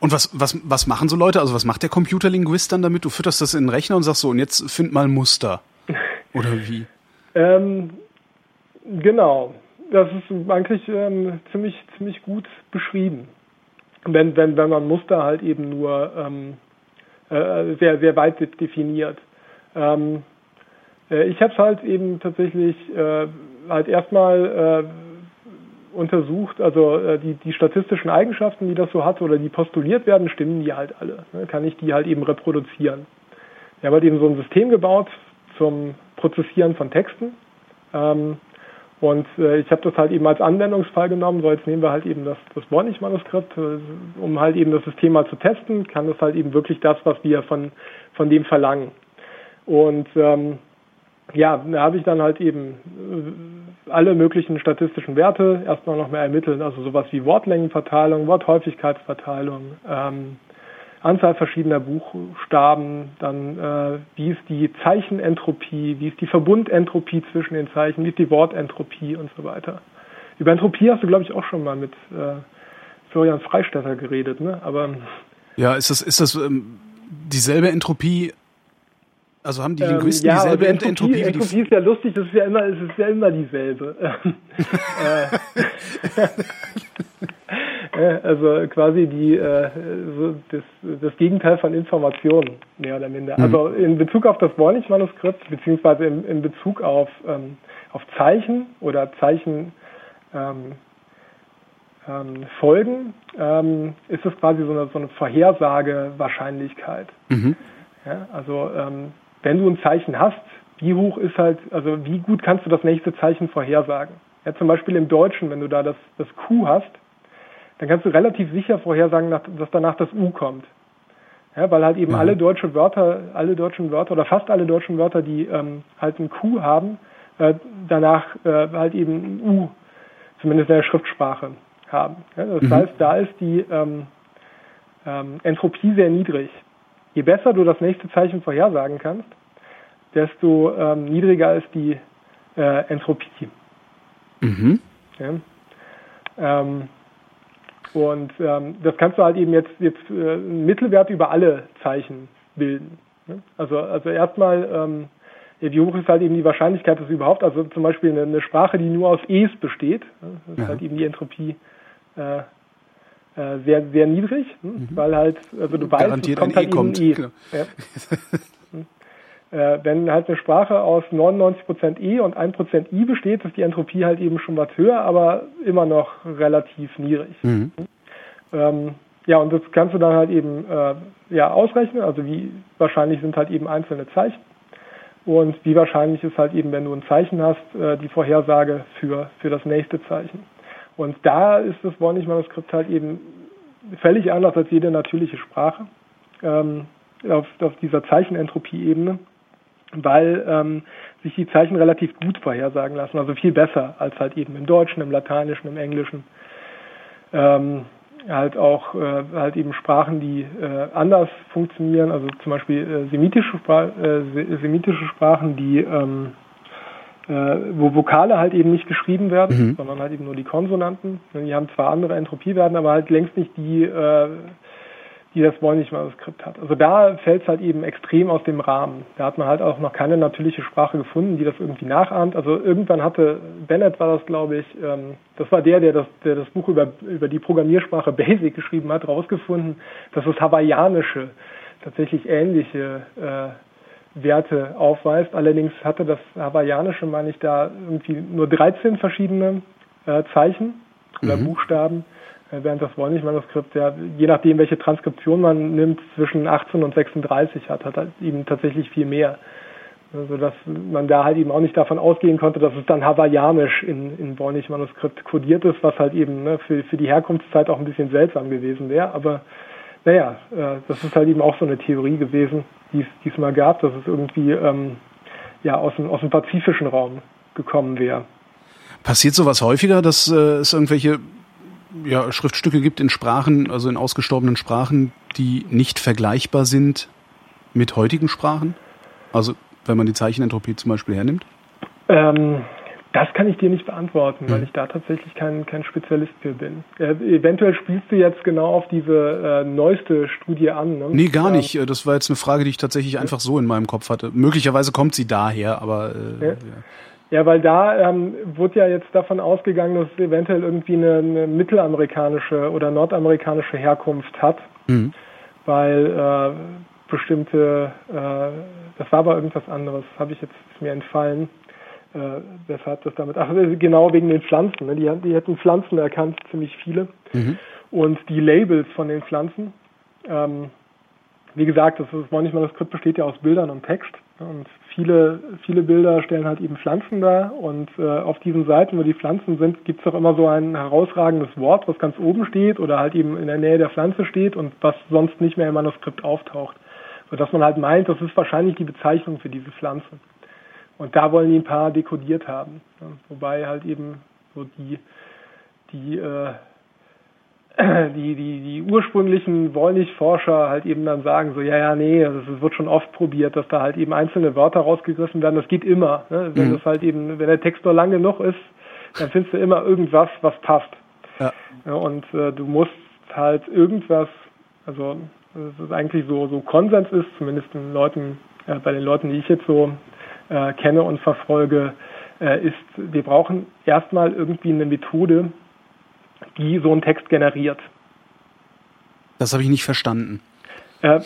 Und was, was, was machen so Leute? Also was macht der Computerlinguist dann damit? Du fütterst das in den Rechner und sagst so, und jetzt find mal Muster. Oder wie? ähm, genau. Das ist eigentlich ähm, ziemlich, ziemlich gut beschrieben. Wenn, wenn, wenn man Muster halt eben nur ähm, äh, sehr, sehr weit definiert. Ähm, äh, ich habe es halt eben tatsächlich äh, halt erstmal äh, untersucht, also äh, die, die statistischen Eigenschaften, die das so hat oder die postuliert werden, stimmen die halt alle. Ne? Kann ich die halt eben reproduzieren. Wir haben halt eben so ein System gebaut zum Prozessieren von Texten. Ähm, und äh, ich habe das halt eben als Anwendungsfall genommen. So, jetzt nehmen wir halt eben das, das Bornig-Manuskript, äh, um halt eben das System mal zu testen. Kann das halt eben wirklich das, was wir von, von dem verlangen. Und ähm, ja, da habe ich dann halt eben äh, alle möglichen statistischen Werte erstmal noch mehr ermitteln, also sowas wie Wortlängenverteilung, Worthäufigkeitsverteilung, ähm, Anzahl verschiedener Buchstaben, dann äh, wie ist die Zeichenentropie, wie ist die Verbundentropie zwischen den Zeichen, wie ist die Wortentropie und so weiter. Über Entropie hast du, glaube ich, auch schon mal mit äh, Florian Freistetter geredet, ne? Aber ja, ist das ist das ähm, dieselbe Entropie also haben die ähm, Linguisten ähm, ja, dieselbe also Entropie, Entropie, Entropie die ist ja lustig, das ist ja immer, es ist ja immer dieselbe. Äh, also quasi die äh, so das, das Gegenteil von Informationen, mehr oder minder. Mhm. Also in Bezug auf das Voynich-Manuskript, beziehungsweise in, in Bezug auf, ähm, auf Zeichen oder Zeichen ähm, ähm, Folgen, ähm, ist es quasi so eine, so eine Vorhersagewahrscheinlichkeit. Mhm. Ja, also ähm, wenn du ein Zeichen hast, wie hoch ist halt, also wie gut kannst du das nächste Zeichen vorhersagen? Ja, zum Beispiel im Deutschen, wenn du da das, das Q hast, dann kannst du relativ sicher vorhersagen, dass danach das U kommt. Ja, weil halt eben mhm. alle deutsche Wörter, alle deutschen Wörter oder fast alle deutschen Wörter, die ähm, halt ein Q haben, äh, danach äh, halt eben ein U, zumindest in der Schriftsprache haben. Ja, das mhm. heißt, da ist die ähm, ähm, Entropie sehr niedrig. Je besser du das nächste Zeichen vorhersagen kannst, desto ähm, niedriger ist die äh, Entropie. Mhm. Ja. Ähm, Und ähm, das kannst du halt eben jetzt, jetzt äh, einen Mittelwert über alle Zeichen bilden. Ne? Also, also erstmal, ähm, wie hoch ist halt eben die Wahrscheinlichkeit, dass überhaupt, also zum Beispiel eine, eine Sprache, die nur aus E's besteht, ne? das ist ja. halt eben die Entropie äh, äh, sehr, sehr niedrig, hm? mhm. weil halt, also du weißt, es kommt halt e kommt. E. Genau. Ja. äh, wenn halt eine Sprache aus 99% E und 1% I besteht, ist die Entropie halt eben schon was höher, aber immer noch relativ niedrig. Mhm. Ähm, ja, und das kannst du dann halt eben äh, ja, ausrechnen, also wie wahrscheinlich sind halt eben einzelne Zeichen und wie wahrscheinlich ist halt eben, wenn du ein Zeichen hast, äh, die Vorhersage für, für das nächste Zeichen. Und da ist das Voynich-Manuskript halt eben völlig anders als jede natürliche Sprache ähm, auf, auf dieser Zeichenentropie-Ebene weil ähm, sich die Zeichen relativ gut vorhersagen lassen, also viel besser als halt eben im Deutschen, im Lateinischen, im Englischen. Ähm, halt auch äh, halt eben Sprachen, die äh, anders funktionieren, also zum Beispiel äh, semitische, Spra äh, semitische Sprachen, die ähm, äh, wo Vokale halt eben nicht geschrieben werden, mhm. sondern halt eben nur die Konsonanten. Die haben zwar andere Entropiewerten, aber halt längst nicht die äh, die das Voynich-Manuskript hat. Also da fällt es halt eben extrem aus dem Rahmen. Da hat man halt auch noch keine natürliche Sprache gefunden, die das irgendwie nachahmt. Also irgendwann hatte Bennett war das, glaube ich, ähm, das war der, der das, der das Buch über, über die Programmiersprache Basic geschrieben hat, herausgefunden, dass das Hawaiianische tatsächlich ähnliche äh, Werte aufweist. Allerdings hatte das Hawaiianische, meine ich, da irgendwie nur 13 verschiedene äh, Zeichen oder mhm. Buchstaben äh, während das Voynich-Manuskript ja, je nachdem, welche Transkription man nimmt, zwischen 18 und 36 hat, hat halt eben tatsächlich viel mehr. Also dass man da halt eben auch nicht davon ausgehen konnte, dass es dann hawaiianisch in, in Voynich-Manuskript kodiert ist, was halt eben ne, für, für die Herkunftszeit auch ein bisschen seltsam gewesen wäre. Aber naja, äh, das ist halt eben auch so eine Theorie gewesen, die es diesmal gab, dass es irgendwie ähm, ja aus dem, aus dem pazifischen Raum gekommen wäre. Passiert sowas häufiger, dass äh, es irgendwelche ja, Schriftstücke gibt in Sprachen, also in ausgestorbenen Sprachen, die nicht vergleichbar sind mit heutigen Sprachen? Also wenn man die Zeichenentropie zum Beispiel hernimmt? Ähm, das kann ich dir nicht beantworten, weil hm. ich da tatsächlich kein, kein Spezialist für bin. Äh, eventuell spielst du jetzt genau auf diese äh, neueste Studie an. Ne? Nee, gar nicht. Das war jetzt eine Frage, die ich tatsächlich ja. einfach so in meinem Kopf hatte. Möglicherweise kommt sie daher, aber äh, ja. Ja. Ja, weil da ähm, wurde ja jetzt davon ausgegangen, dass es eventuell irgendwie eine, eine mittelamerikanische oder nordamerikanische Herkunft hat, mhm. weil äh, bestimmte, äh, das war aber irgendwas anderes, habe ich jetzt mir entfallen, äh, weshalb das damit, ach genau wegen den Pflanzen, ne? die, die hätten Pflanzen erkannt, ziemlich viele mhm. und die Labels von den Pflanzen, ähm, wie gesagt, das, das Manuskript besteht ja aus Bildern und Text und viele, viele Bilder stellen halt eben Pflanzen dar und äh, auf diesen Seiten, wo die Pflanzen sind, gibt es auch immer so ein herausragendes Wort, was ganz oben steht oder halt eben in der Nähe der Pflanze steht und was sonst nicht mehr im Manuskript auftaucht. Sodass man halt meint, das ist wahrscheinlich die Bezeichnung für diese Pflanze. Und da wollen die ein paar dekodiert haben. Ja, wobei halt eben so die, die äh, die, die, die ursprünglichen Wollnich-Forscher halt eben dann sagen, so, ja, ja, nee, also es wird schon oft probiert, dass da halt eben einzelne Wörter rausgegriffen werden. Das geht immer. Ne? Wenn mhm. das halt eben, wenn der Text nur lang genug ist, dann findest du immer irgendwas, was passt. Ja. und äh, du musst halt irgendwas, also das ist eigentlich so, so Konsens ist, zumindest den Leuten, äh, bei den Leuten, die ich jetzt so äh, kenne und verfolge, äh, ist, wir brauchen erstmal irgendwie eine Methode, die so einen Text generiert. Das habe ich nicht verstanden. Äh,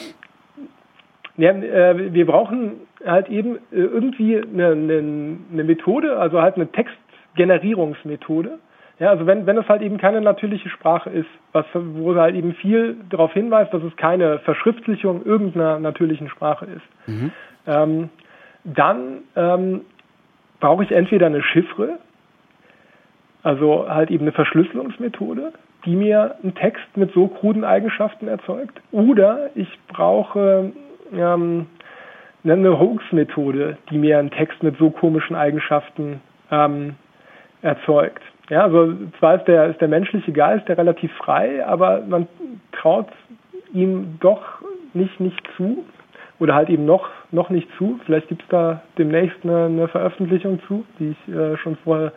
ja, äh, wir brauchen halt eben äh, irgendwie eine, eine, eine, Methode, also halt eine Textgenerierungsmethode. Ja, also wenn, wenn es halt eben keine natürliche Sprache ist, was, wo halt eben viel darauf hinweist, dass es keine Verschriftlichung irgendeiner natürlichen Sprache ist, mhm. ähm, dann ähm, brauche ich entweder eine Chiffre, also halt eben eine Verschlüsselungsmethode, die mir einen Text mit so kruden Eigenschaften erzeugt. Oder ich brauche ähm, eine Hoax-Methode, die mir einen Text mit so komischen Eigenschaften ähm, erzeugt. Ja, also zwar ist der, ist der menschliche Geist ja relativ frei, aber man traut ihm doch nicht, nicht zu oder halt eben noch, noch nicht zu. Vielleicht gibt es da demnächst eine, eine Veröffentlichung zu, die ich äh, schon vorher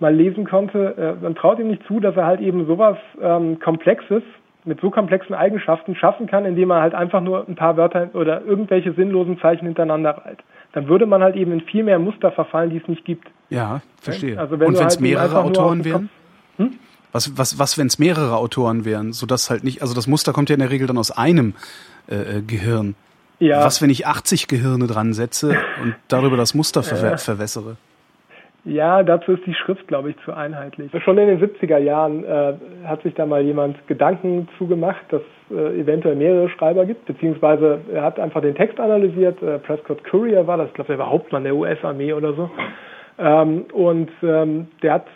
mal lesen konnte, äh, man traut ihm nicht zu, dass er halt eben sowas ähm, Komplexes mit so komplexen Eigenschaften schaffen kann, indem er halt einfach nur ein paar Wörter oder irgendwelche sinnlosen Zeichen hintereinander reiht. Dann würde man halt eben in viel mehr Muster verfallen, die es nicht gibt. Ja, verstehe. Also wenn Und wenn es halt mehrere Autoren wären? Hm? Was, was, was, wenn es mehrere Autoren wären, sodass halt nicht, also das Muster kommt ja in der Regel dann aus einem äh, äh Gehirn. Ja. Was, wenn ich 80 Gehirne dran setze und darüber das Muster ver verwässere? Ja, dazu ist die Schrift, glaube ich, zu einheitlich. Schon in den 70er Jahren äh, hat sich da mal jemand Gedanken zugemacht, dass äh, eventuell mehrere Schreiber gibt, beziehungsweise er hat einfach den Text analysiert. Äh, Prescott Courier war das, ich glaube, der war Hauptmann der US-Armee oder so. Ähm, und ähm, der hat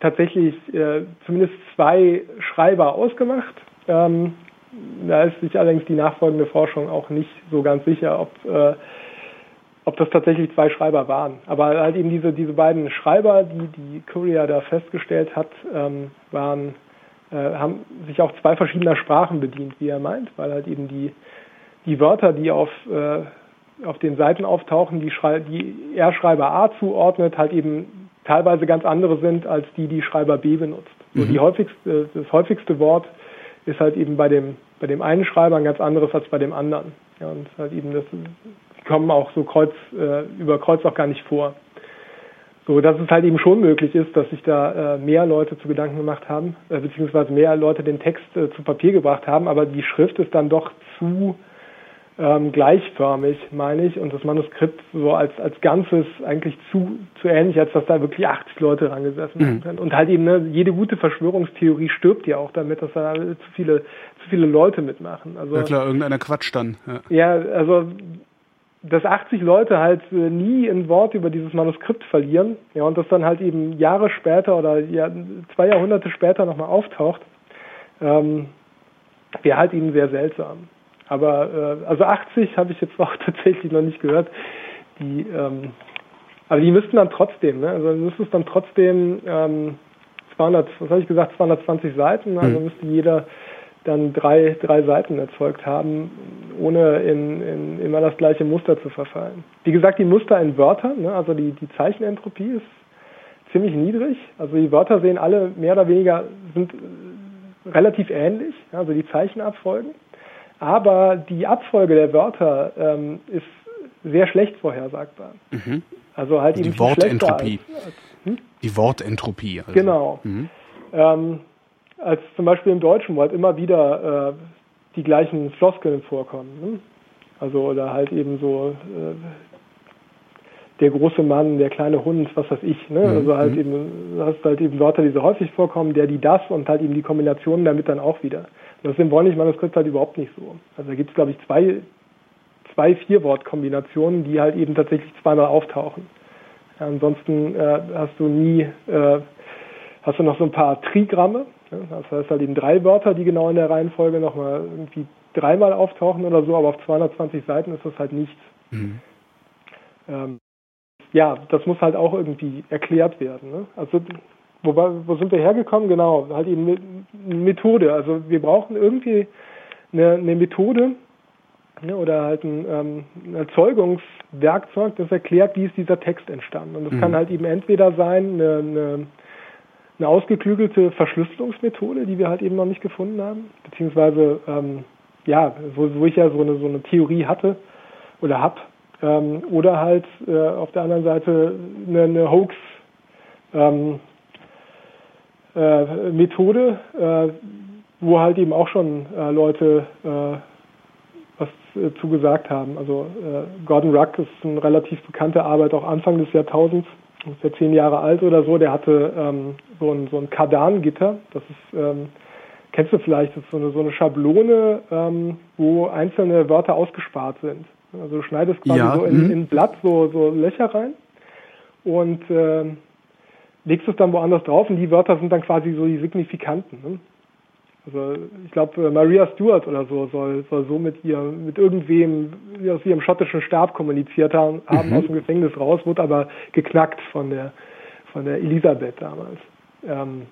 tatsächlich äh, zumindest zwei Schreiber ausgemacht. Ähm, da ist sich allerdings die nachfolgende Forschung auch nicht so ganz sicher, ob äh, ob das tatsächlich zwei Schreiber waren. Aber halt eben diese, diese beiden Schreiber, die die Courier da festgestellt hat, ähm, waren, äh, haben sich auch zwei verschiedener Sprachen bedient, wie er meint, weil halt eben die, die Wörter, die auf, äh, auf den Seiten auftauchen, die, Schrei die er Schreiber A zuordnet, halt eben teilweise ganz andere sind als die, die Schreiber B benutzt. Mhm. So die häufigste, das häufigste Wort ist halt eben bei dem, bei dem einen Schreiber ein ganz anderes als bei dem anderen. Ja, und halt eben das kommen auch so kreuz, äh, über Kreuz auch gar nicht vor. So, dass es halt eben schon möglich ist, dass sich da äh, mehr Leute zu Gedanken gemacht haben, äh, beziehungsweise mehr Leute den Text äh, zu Papier gebracht haben, aber die Schrift ist dann doch zu ähm, gleichförmig, meine ich, und das Manuskript so als, als Ganzes eigentlich zu, zu ähnlich, als dass da wirklich 80 Leute rangesessen mhm. sind. Und halt eben, ne, jede gute Verschwörungstheorie stirbt ja auch damit, dass da zu viele, zu viele Leute mitmachen. Also, ja klar, irgendeiner Quatsch dann. Ja, ja also dass 80 Leute halt äh, nie ein Wort über dieses Manuskript verlieren, ja, und das dann halt eben Jahre später oder ja, zwei Jahrhunderte später nochmal auftaucht, ähm, wäre halt eben sehr seltsam. Aber äh, also 80 habe ich jetzt auch tatsächlich noch nicht gehört. Die, ähm, aber die müssten dann trotzdem, ne? Also müsste es dann trotzdem ähm, 200, was habe ich gesagt, 220 Seiten, also hm. müsste jeder dann drei, drei Seiten erzeugt haben, ohne in, in immer das gleiche Muster zu verfallen. Wie gesagt, die Muster in Wörtern, ne, also die, die Zeichenentropie ist ziemlich niedrig. Also die Wörter sehen alle mehr oder weniger, sind relativ ähnlich, also die Zeichenabfolgen. Aber die Abfolge der Wörter ähm, ist sehr schlecht vorhersagbar. Mhm. Also halt also die Wortentropie. Als, als, hm? Die Wortentropie. Also. Genau. Mhm. Ähm, als zum Beispiel im Deutschen, wo halt immer wieder äh, die gleichen Floskeln vorkommen. Ne? Also oder halt eben so äh, der große Mann, der kleine Hund, was weiß ich. Ne? Mhm. Also halt mhm. eben, du hast halt eben Wörter, die so häufig vorkommen, der, die, das und halt eben die Kombinationen damit dann auch wieder. Das ist im Wollnich-Manuskript halt überhaupt nicht so. Also da gibt es, glaube ich, zwei, zwei Vier-Wort-Kombinationen, die halt eben tatsächlich zweimal auftauchen. Ja, ansonsten äh, hast du nie, äh, hast du noch so ein paar Trigramme, das heißt halt eben drei Wörter, die genau in der Reihenfolge nochmal irgendwie dreimal auftauchen oder so, aber auf 220 Seiten ist das halt nichts. Mhm. Ähm, ja, das muss halt auch irgendwie erklärt werden. Ne? Also wo, wo sind wir hergekommen? Genau, halt eben eine Methode. Also wir brauchen irgendwie eine, eine Methode ne, oder halt ein, ähm, ein, Erzeugungswerkzeug, das erklärt, wie ist dieser Text entstanden. Und das mhm. kann halt eben entweder sein, eine, eine eine ausgeklügelte Verschlüsselungsmethode, die wir halt eben noch nicht gefunden haben, beziehungsweise ähm, ja, wo, wo ich ja so eine so eine Theorie hatte oder hab, ähm, oder halt äh, auf der anderen Seite eine, eine Hoax ähm, äh, Methode, äh, wo halt eben auch schon äh, Leute äh, was äh, zugesagt haben. Also äh, Gordon Ruck ist eine relativ bekannte Arbeit, auch Anfang des Jahrtausends, ist ja zehn Jahre alt oder so, der hatte ähm, so ein, so ein Kardan-Gitter. Das ist, ähm, kennst du vielleicht, das ist so eine, so eine Schablone, ähm, wo einzelne Wörter ausgespart sind. Also du schneidest quasi ja, so in, mhm. in Blatt so, so Löcher rein und äh, legst es dann woanders drauf und die Wörter sind dann quasi so die Signifikanten. Ne? Also ich glaube, äh, Maria Stewart oder so soll, soll so mit ihr, mit irgendwem aus ihrem schottischen Stab kommuniziert haben, mhm. aus dem Gefängnis raus, wurde aber geknackt von der von der Elisabeth damals. Ähm,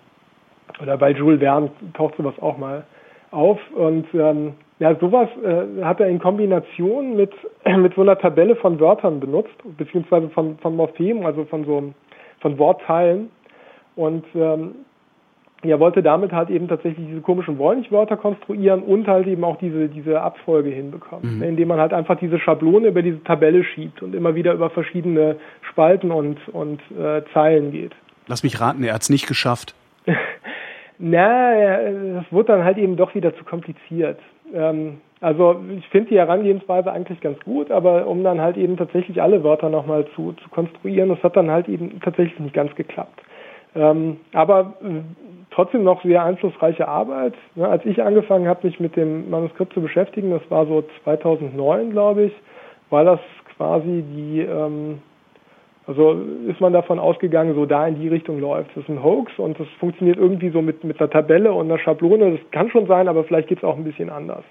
oder bei Jules Verne taucht sowas auch mal auf. Und ähm, ja, sowas äh, hat er in Kombination mit, mit so einer Tabelle von Wörtern benutzt, beziehungsweise von, von Morphemen, also von so von Wortteilen Und ähm, ja, wollte damit halt eben tatsächlich diese komischen Wollnichwörter konstruieren und halt eben auch diese, diese Abfolge hinbekommen, mhm. indem man halt einfach diese Schablone über diese Tabelle schiebt und immer wieder über verschiedene Spalten und, und äh, Zeilen geht. Lass mich raten, er hat es nicht geschafft. Na, das wurde dann halt eben doch wieder zu kompliziert. Ähm, also ich finde die Herangehensweise eigentlich ganz gut, aber um dann halt eben tatsächlich alle Wörter nochmal zu, zu konstruieren, das hat dann halt eben tatsächlich nicht ganz geklappt. Ähm, aber äh, trotzdem noch sehr einflussreiche Arbeit. Ja, als ich angefangen habe, mich mit dem Manuskript zu beschäftigen, das war so 2009, glaube ich, war das quasi die, ähm, also ist man davon ausgegangen, so da in die Richtung läuft. Das ist ein Hoax und das funktioniert irgendwie so mit, mit einer Tabelle und einer Schablone. Das kann schon sein, aber vielleicht geht es auch ein bisschen anders.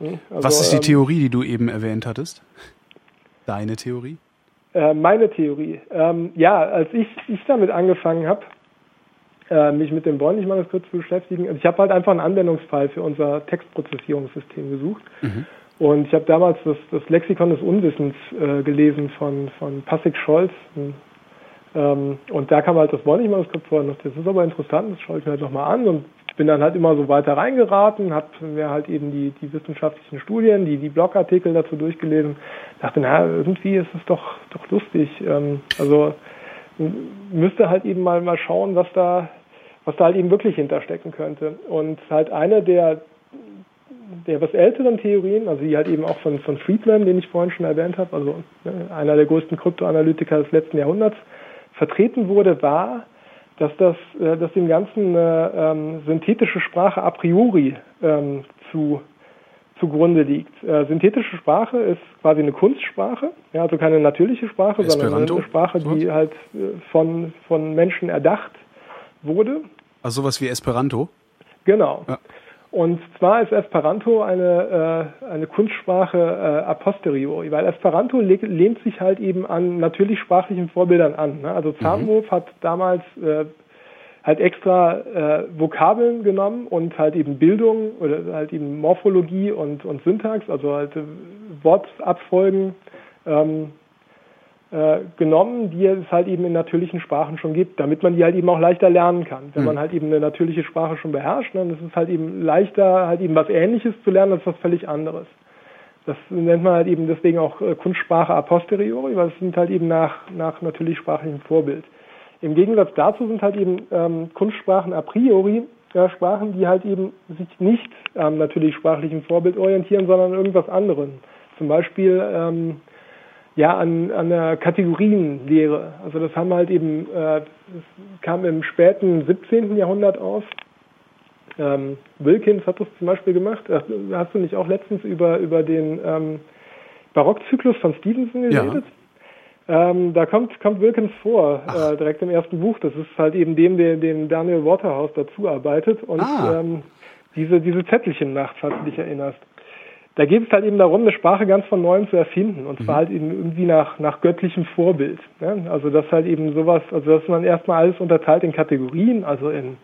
Hm, also, Was ist die ähm, Theorie, die du eben erwähnt hattest? Deine Theorie? Äh, meine Theorie. Ähm, ja, als ich, ich damit angefangen habe, äh, mich mit dem Bräunlich-Manuskript zu beschäftigen. Also ich habe halt einfach einen Anwendungsfall für unser Textprozessierungssystem gesucht. Mhm. Und ich habe damals das, das, Lexikon des Unwissens äh, gelesen von, von Passig Scholz. Ähm, und da kam halt das Bräunlich-Manuskript vor und dachte, das ist aber interessant, das schaue ich mir halt nochmal an und bin dann halt immer so weiter reingeraten, habe mir halt eben die, die wissenschaftlichen Studien, die, die Blogartikel dazu durchgelesen, dachte, na, irgendwie ist es doch, doch lustig. Ähm, also müsste halt eben mal, mal schauen, was da, was da halt eben wirklich hinterstecken könnte. Und halt eine der, der was älteren Theorien, also die halt eben auch von, von Friedman, den ich vorhin schon erwähnt habe, also ne, einer der größten Kryptoanalytiker des letzten Jahrhunderts, vertreten wurde, war, dass das, äh, dass dem Ganzen eine ähm, synthetische Sprache a priori ähm, zu zugrunde liegt. Äh, synthetische Sprache ist quasi eine Kunstsprache, ja, also keine natürliche Sprache, Esperanto? sondern eine Sprache, die halt äh, von, von Menschen erdacht wurde. Also sowas wie Esperanto? Genau. Ja. Und zwar ist Esperanto eine, äh, eine Kunstsprache äh, a posteriori, weil Esperanto le lehnt sich halt eben an natürlich sprachlichen Vorbildern an. Ne? Also Zamenhof mhm. hat damals äh, halt extra äh, Vokabeln genommen und halt eben Bildung oder halt eben Morphologie und, und Syntax, also halt äh, Wortabfolgen ähm, äh, genommen, die es halt eben in natürlichen Sprachen schon gibt, damit man die halt eben auch leichter lernen kann. Wenn mhm. man halt eben eine natürliche Sprache schon beherrscht, dann ist es halt eben leichter, halt eben was Ähnliches zu lernen als was völlig anderes. Das nennt man halt eben deswegen auch äh, Kunstsprache a posteriori, weil es sind halt eben nach, nach natürlich sprachlichem Vorbild. Im Gegensatz dazu sind halt eben ähm, Kunstsprachen a priori ja, Sprachen, die halt eben sich nicht am ähm, natürlich sprachlichen Vorbild orientieren, sondern an irgendwas anderem. Zum Beispiel ähm, ja an, an der Kategorienlehre. Also das haben halt eben, äh, das kam im späten 17. Jahrhundert auf. Ähm, Wilkins hat das zum Beispiel gemacht. Hast du nicht auch letztens über, über den ähm, Barockzyklus von Stevenson geredet? Ja. Ähm, da kommt, kommt Wilkins vor, äh, direkt im ersten Buch. Das ist halt eben dem, der, den Daniel Waterhouse dazu arbeitet. Und ah. ähm, diese, diese Zettelchen macht, falls du dich erinnerst da geht es halt eben darum, eine Sprache ganz von neuem zu erfinden und zwar mhm. halt eben irgendwie nach, nach göttlichem Vorbild. Ne? Also das halt eben sowas, also dass man erstmal alles unterteilt in Kategorien, also in,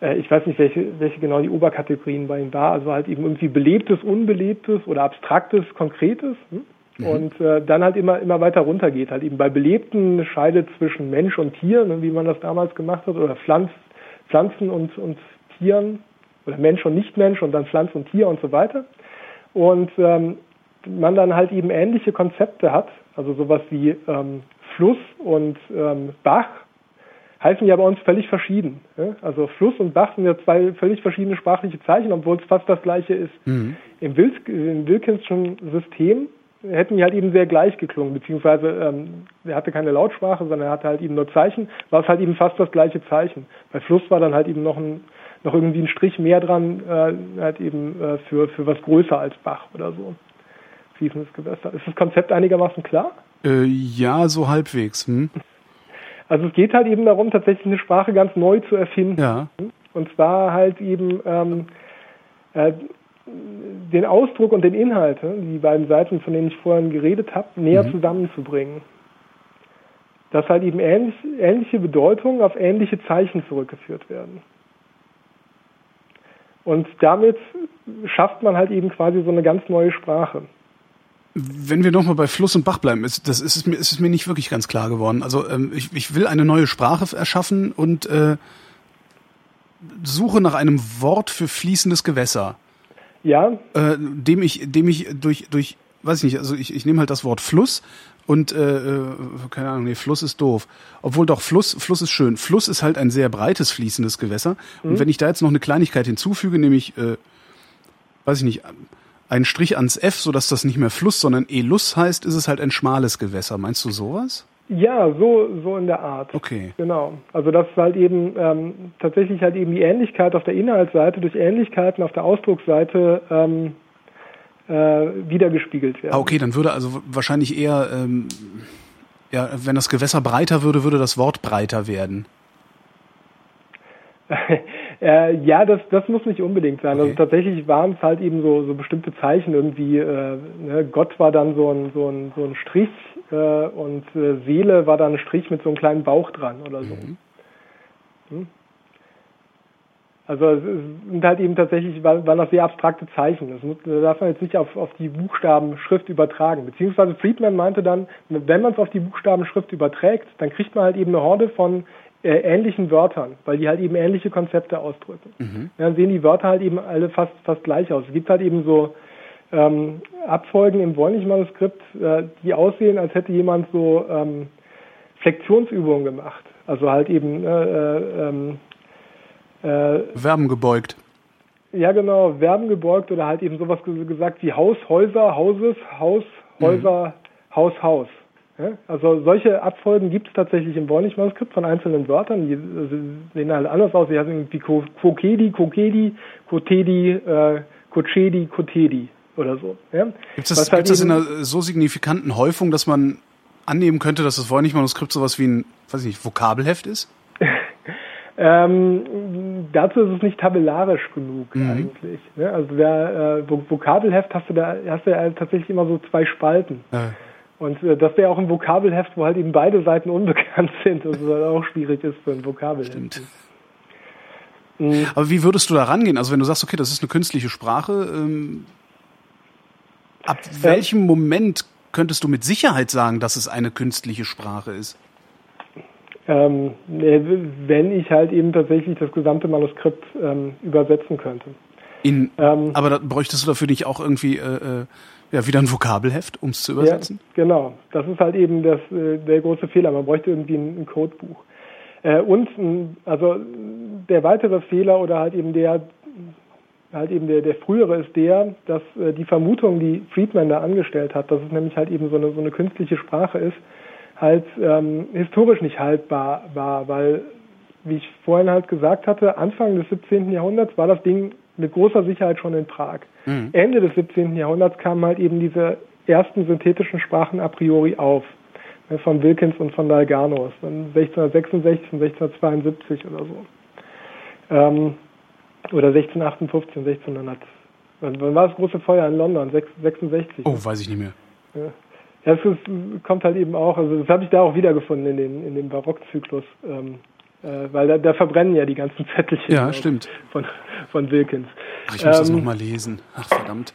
äh, ich weiß nicht, welche, welche genau die Oberkategorien bei ihm war, also halt eben irgendwie belebtes, unbelebtes oder abstraktes, konkretes. Hm? Mhm. Und äh, dann halt immer immer weiter runtergeht. Halt eben bei Belebten scheidet zwischen Mensch und Tier, ne, wie man das damals gemacht hat, oder Pflanz, Pflanzen und, und Tieren, oder Mensch und Nichtmensch und dann Pflanz und Tier und so weiter und ähm, man dann halt eben ähnliche Konzepte hat, also sowas wie ähm, Fluss und ähm, Bach, heißen ja bei uns völlig verschieden. Ja? Also Fluss und Bach sind ja zwei völlig verschiedene sprachliche Zeichen, obwohl es fast das gleiche ist. Mhm. Im, Wil im Wilkinson System hätten die halt eben sehr gleich geklungen, beziehungsweise ähm, er hatte keine Lautsprache, sondern er hatte halt eben nur Zeichen, war es halt eben fast das gleiche Zeichen. Bei Fluss war dann halt eben noch ein noch irgendwie einen Strich mehr dran, äh, halt eben äh, für, für was größer als Bach oder so. Fließendes Gewässer. Ist das Konzept einigermaßen klar? Äh, ja, so halbwegs. Hm? Also es geht halt eben darum, tatsächlich eine Sprache ganz neu zu erfinden. Ja. Und zwar halt eben ähm, äh, den Ausdruck und den Inhalt, die beiden Seiten, von denen ich vorhin geredet habe, näher mhm. zusammenzubringen. Dass halt eben ähnlich, ähnliche Bedeutungen auf ähnliche Zeichen zurückgeführt werden. Und damit schafft man halt eben quasi so eine ganz neue Sprache. Wenn wir nochmal bei Fluss und Bach bleiben, ist, das ist es, mir, ist es mir nicht wirklich ganz klar geworden. Also ähm, ich, ich will eine neue Sprache erschaffen und äh, suche nach einem Wort für fließendes Gewässer. Ja. Äh, dem ich, dem ich durch, durch, weiß ich nicht, also ich, ich nehme halt das Wort Fluss und äh, äh, keine Ahnung, nee, Fluss ist doof. Obwohl doch Fluss, Fluss ist schön. Fluss ist halt ein sehr breites fließendes Gewässer. Mhm. Und wenn ich da jetzt noch eine Kleinigkeit hinzufüge, nämlich, äh, weiß ich nicht, einen Strich ans F, sodass das nicht mehr Fluss, sondern Elus heißt, ist es halt ein schmales Gewässer. Meinst du sowas? Ja, so, so in der Art. Okay. Genau. Also das ist halt eben ähm, tatsächlich halt eben die Ähnlichkeit auf der Inhaltsseite durch Ähnlichkeiten auf der Ausdrucksseite ähm, äh, wiedergespiegelt werden. Ah, okay, dann würde also wahrscheinlich eher, ähm, ja, wenn das Gewässer breiter würde, würde das Wort breiter werden. Äh, ja, das, das muss nicht unbedingt sein. Also okay. Also tatsächlich waren es halt eben so, so bestimmte Zeichen irgendwie. Äh, ne? Gott war dann so ein, so ein, so ein Strich äh, und äh, Seele war dann ein Strich mit so einem kleinen Bauch dran oder so. Mhm. Hm? Also es sind halt eben tatsächlich, waren das sehr abstrakte Zeichen. Das, darf man jetzt nicht auf, auf die Buchstabenschrift übertragen. Beziehungsweise Friedman meinte dann, wenn man es auf die Buchstabenschrift überträgt, dann kriegt man halt eben eine Horde von äh, ähnlichen Wörtern, weil die halt eben ähnliche Konzepte ausdrücken. Mhm. Dann sehen die Wörter halt eben alle fast fast gleich aus. Es gibt halt eben so ähm, Abfolgen im Wollnich-Manuskript, äh, die aussehen, als hätte jemand so ähm, Flexionsübungen gemacht. Also halt eben äh, äh, ähm, äh, Verben gebeugt. Ja, genau, Verben gebeugt oder halt eben sowas gesagt wie Haus, Häuser, Hauses, Haus, Häuser, mhm. Haus, Haus. Ja, also solche Abfolgen gibt es tatsächlich im Bornig-Manuskript von einzelnen Wörtern. Die also, sehen halt anders aus. Die heißen irgendwie Kokedi, Kokedi, Kotedi, äh, Kochedi, Kotedi oder so. Ja? Gibt es das, halt das in einer so signifikanten Häufung, dass man annehmen könnte, dass das Bornig-Manuskript sowas wie ein, weiß ich nicht, Vokabelheft ist? Ähm, dazu ist es nicht tabellarisch genug mhm. eigentlich. Ne? Also der äh, Vokabelheft hast du da hast du ja tatsächlich immer so zwei Spalten. Ja. Und äh, das wäre auch ein Vokabelheft, wo halt eben beide Seiten unbekannt sind, also was auch schwierig ist für ein Vokabelheft. Stimmt. Mhm. Aber wie würdest du da rangehen? Also wenn du sagst, okay, das ist eine künstliche Sprache, ähm, ab welchem Moment könntest du mit Sicherheit sagen, dass es eine künstliche Sprache ist? Ähm, wenn ich halt eben tatsächlich das gesamte Manuskript ähm, übersetzen könnte. In, ähm, aber da bräuchtest du dafür nicht auch irgendwie äh, äh ja, wieder ein Vokabelheft, um es zu übersetzen? Ja, genau. Das ist halt eben das, äh, der große Fehler. Man bräuchte irgendwie ein, ein Codebuch. Äh, und also der weitere Fehler oder halt eben der halt eben der, der frühere ist der, dass äh, die Vermutung, die Friedman da angestellt hat, dass es nämlich halt eben so eine, so eine künstliche Sprache ist, halt ähm, historisch nicht haltbar war, weil, wie ich vorhin halt gesagt hatte, Anfang des 17. Jahrhunderts war das Ding mit großer Sicherheit schon in Prag. Mhm. Ende des 17. Jahrhunderts kamen halt eben diese ersten synthetischen Sprachen a priori auf. Ne, von Wilkins und von Dalganos, 1666 und 1672 oder so. Ähm, oder 1658 und 1600. Wann war das große Feuer in London? 66. Oh, weiß ich nicht mehr. Ja. Das ist, kommt halt eben auch, also das habe ich da auch wiedergefunden in, den, in dem Barockzyklus. Ähm, äh, weil da, da, verbrennen ja die ganzen Zettelchen ja, stimmt. Von, von Wilkins. Ach, ich muss ähm, das nochmal lesen. Ach, verdammt.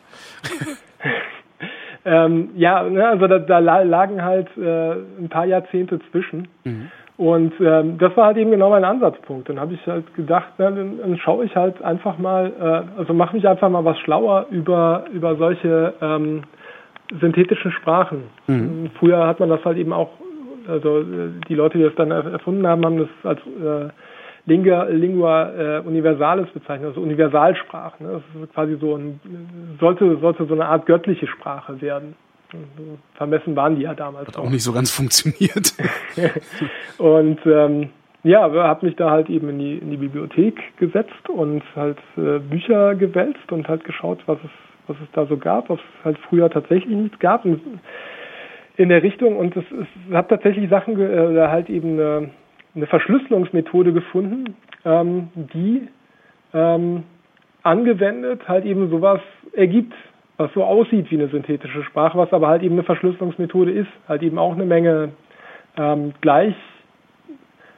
ähm, ja, ne, also da, da, lagen halt äh, ein paar Jahrzehnte zwischen. Mhm. Und ähm, das war halt eben genau mein Ansatzpunkt. Dann habe ich halt gedacht, na, dann, dann schaue ich halt einfach mal, äh, also mache mich einfach mal was schlauer über, über solche ähm, synthetischen Sprachen. Mhm. Früher hat man das halt eben auch also äh, die Leute, die das dann erfunden haben, haben das als äh, Lingua, Lingua äh, Universalis bezeichnet, also Universalsprache. Ne? Das ist quasi so ein, sollte, sollte so eine Art göttliche Sprache werden. Vermessen waren die ja damals. Hat auch, auch nicht so ganz funktioniert. und ähm, ja, habe mich da halt eben in die, in die Bibliothek gesetzt und halt äh, Bücher gewälzt und halt geschaut, was es, was es da so gab, was es halt früher tatsächlich nicht gab. In der Richtung und es, es habe tatsächlich Sachen äh, oder halt eben eine, eine Verschlüsselungsmethode gefunden, ähm, die ähm, angewendet halt eben sowas ergibt, was so aussieht wie eine synthetische Sprache, was aber halt eben eine Verschlüsselungsmethode ist, halt eben auch eine Menge ähm, gleich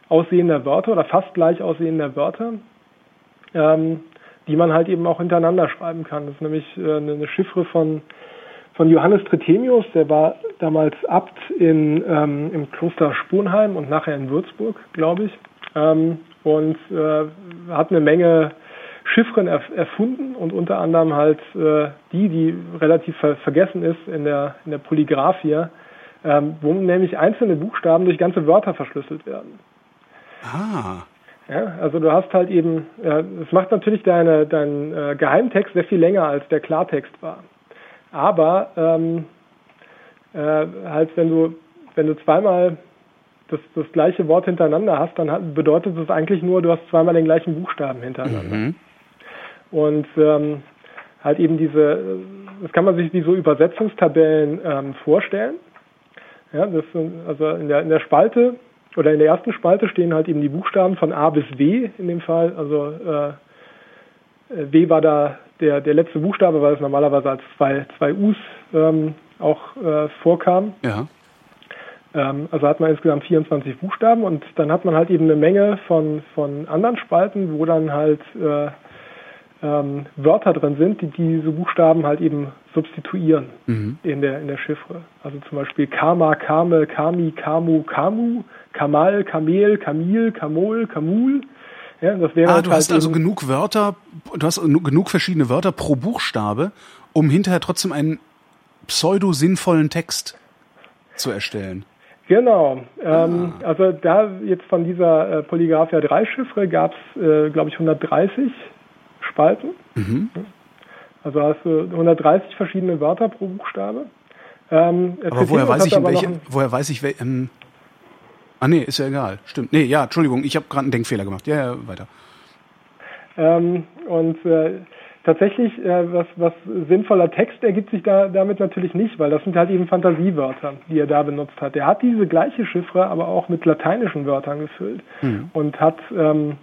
aussehender Wörter oder fast gleich aussehender Wörter, ähm, die man halt eben auch hintereinander schreiben kann. Das ist nämlich äh, eine Chiffre von von Johannes Trithemius, der war damals Abt in, ähm, im Kloster Sponheim und nachher in Würzburg, glaube ich, ähm, und äh, hat eine Menge Chiffren erf erfunden und unter anderem halt äh, die, die relativ ver vergessen ist in der, in der Polygraphie, ähm, wo nämlich einzelne Buchstaben durch ganze Wörter verschlüsselt werden. Ah. Ja, also du hast halt eben, es macht natürlich deine, dein äh, Geheimtext sehr viel länger als der Klartext war. Aber ähm, äh, halt, wenn du, wenn du zweimal das, das gleiche Wort hintereinander hast, dann hat, bedeutet das eigentlich nur, du hast zweimal den gleichen Buchstaben hintereinander. Mhm. Und ähm, halt eben diese, das kann man sich wie so Übersetzungstabellen ähm, vorstellen. Ja, das sind, also in der, in der Spalte oder in der ersten Spalte stehen halt eben die Buchstaben von A bis W in dem Fall. Also äh, W war da der, der letzte Buchstabe, weil es normalerweise als zwei, zwei U's ähm, auch äh, vorkam. Ja. Ähm, also hat man insgesamt 24 Buchstaben und dann hat man halt eben eine Menge von, von anderen Spalten, wo dann halt äh, ähm, Wörter drin sind, die diese Buchstaben halt eben substituieren mhm. in der in der Chiffre. Also zum Beispiel Kama, Kame, Kami, Kamu, Kamu, Kamal, Kamel, Kamil, Kamol, Kamul. Ja, das wäre ah, du halt hast also genug Wörter, du hast genug verschiedene Wörter pro Buchstabe, um hinterher trotzdem einen pseudo-sinnvollen Text zu erstellen. Genau. Ähm, ah. Also da jetzt von dieser äh, Polygraphia 3 Chiffre gab es, äh, glaube ich, 130 Spalten. Mhm. Also hast du 130 verschiedene Wörter pro Buchstabe. Ähm, aber woher weiß, ich, welche, woher weiß ich, welche, ähm, ah nee, ist ja egal, stimmt. Nee, ja, Entschuldigung, ich habe gerade einen Denkfehler gemacht. Ja, ja, weiter. Ähm, und äh, tatsächlich, äh, was, was sinnvoller Text ergibt sich da damit natürlich nicht, weil das sind halt eben Fantasiewörter, die er da benutzt hat. Er hat diese gleiche Chiffre aber auch mit lateinischen Wörtern gefüllt mhm. und hat ähm,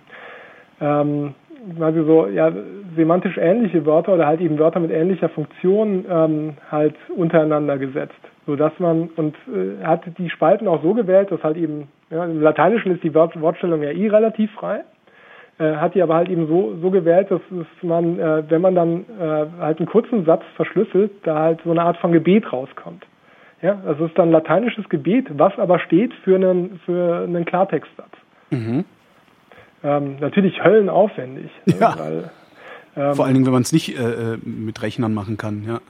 ähm, quasi so ja, semantisch ähnliche Wörter oder halt eben Wörter mit ähnlicher Funktion ähm, halt untereinander gesetzt. So dass man und äh, hat die Spalten auch so gewählt, dass halt eben, ja, im Lateinischen ist die Wort Wortstellung ja eh relativ frei, äh, hat die aber halt eben so, so gewählt, dass, dass man, äh, wenn man dann äh, halt einen kurzen Satz verschlüsselt, da halt so eine Art von Gebet rauskommt. Ja, es ist dann lateinisches Gebet, was aber steht für einen, für einen Klartextsatz. Mhm. Ähm, natürlich höllenaufwendig. Ne, ja. Weil, ähm, Vor allen Dingen, wenn man es nicht äh, äh, mit Rechnern machen kann, ja.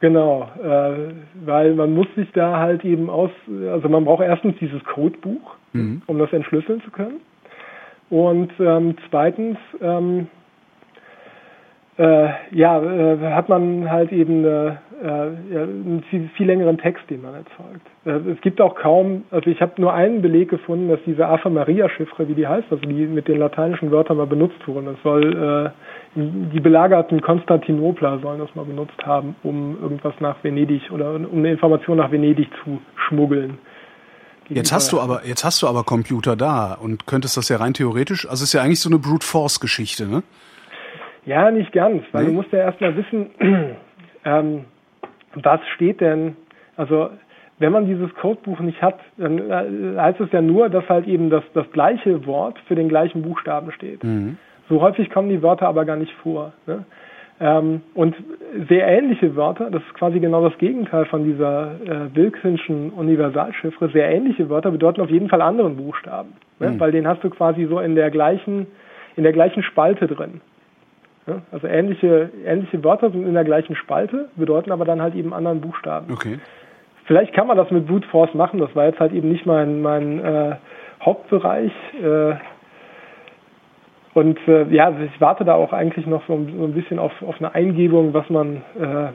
Genau, äh, weil man muss sich da halt eben aus, also man braucht erstens dieses Codebuch, mhm. um das entschlüsseln zu können. Und ähm, zweitens, ähm, äh, ja, äh, hat man halt eben äh, ja, einen viel, viel, längeren Text, den man erzeugt. Äh, es gibt auch kaum, also ich habe nur einen Beleg gefunden, dass diese Ave Maria Chiffre, wie die heißt, also die mit den lateinischen Wörtern mal benutzt wurden. Das soll äh, die belagerten Konstantinopler sollen das mal benutzt haben, um irgendwas nach Venedig oder um eine Information nach Venedig zu schmuggeln. Jetzt hast du aber, jetzt hast du aber Computer da und könntest das ja rein theoretisch, also es ist ja eigentlich so eine Brute Force Geschichte, ne? Ja, nicht ganz, weil nee. du musst ja erstmal wissen, ähm, was steht denn, also wenn man dieses Codebuch nicht hat, dann äh, heißt es ja nur, dass halt eben das, das gleiche Wort für den gleichen Buchstaben steht. Mhm. So häufig kommen die Wörter aber gar nicht vor. Ne? Ähm, und sehr ähnliche Wörter, das ist quasi genau das Gegenteil von dieser äh, Wilkinson'schen Universalchiffre, sehr ähnliche Wörter bedeuten auf jeden Fall anderen Buchstaben. Ne? Mhm. Weil den hast du quasi so in der gleichen, in der gleichen Spalte drin. Also ähnliche, ähnliche Wörter sind in der gleichen Spalte, bedeuten aber dann halt eben anderen Buchstaben. Okay. Vielleicht kann man das mit Brute Force machen, das war jetzt halt eben nicht mein, mein äh, Hauptbereich. Äh, und äh, ja, ich warte da auch eigentlich noch so, so ein bisschen auf, auf eine Eingebung, was man, äh,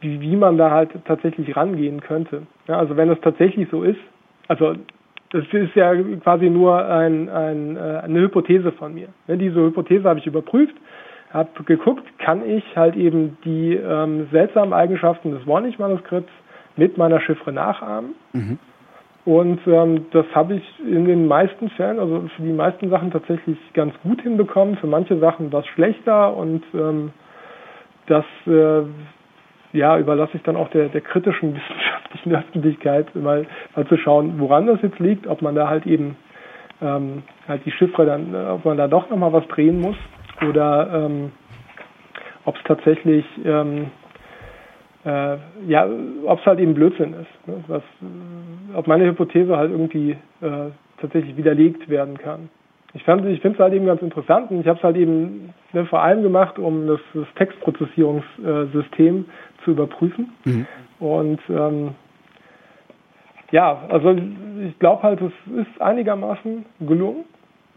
wie, wie man da halt tatsächlich rangehen könnte. Ja, also wenn es tatsächlich so ist, also das ist ja quasi nur ein, ein, äh, eine Hypothese von mir. Diese Hypothese habe ich überprüft habe geguckt, kann ich halt eben die ähm, seltsamen Eigenschaften des Warnig-Manuskripts mit meiner Chiffre nachahmen. Mhm. Und ähm, das habe ich in den meisten Fällen, also für die meisten Sachen tatsächlich ganz gut hinbekommen. Für manche Sachen war es schlechter und ähm, das äh, ja, überlasse ich dann auch der, der kritischen wissenschaftlichen Öffentlichkeit, mal, mal zu schauen, woran das jetzt liegt, ob man da halt eben ähm, halt die Chiffre dann, ob man da doch nochmal was drehen muss oder ähm, ob es tatsächlich ähm, äh, ja, ob es halt eben Blödsinn ist. Ne? Was, ob meine Hypothese halt irgendwie äh, tatsächlich widerlegt werden kann. Ich, fand, ich finde es halt eben ganz interessant und ich habe es halt eben ne, vor allem gemacht, um das, das Textprozessierungssystem zu überprüfen. Mhm. Und ähm, ja, also ich glaube halt, es ist einigermaßen gelungen,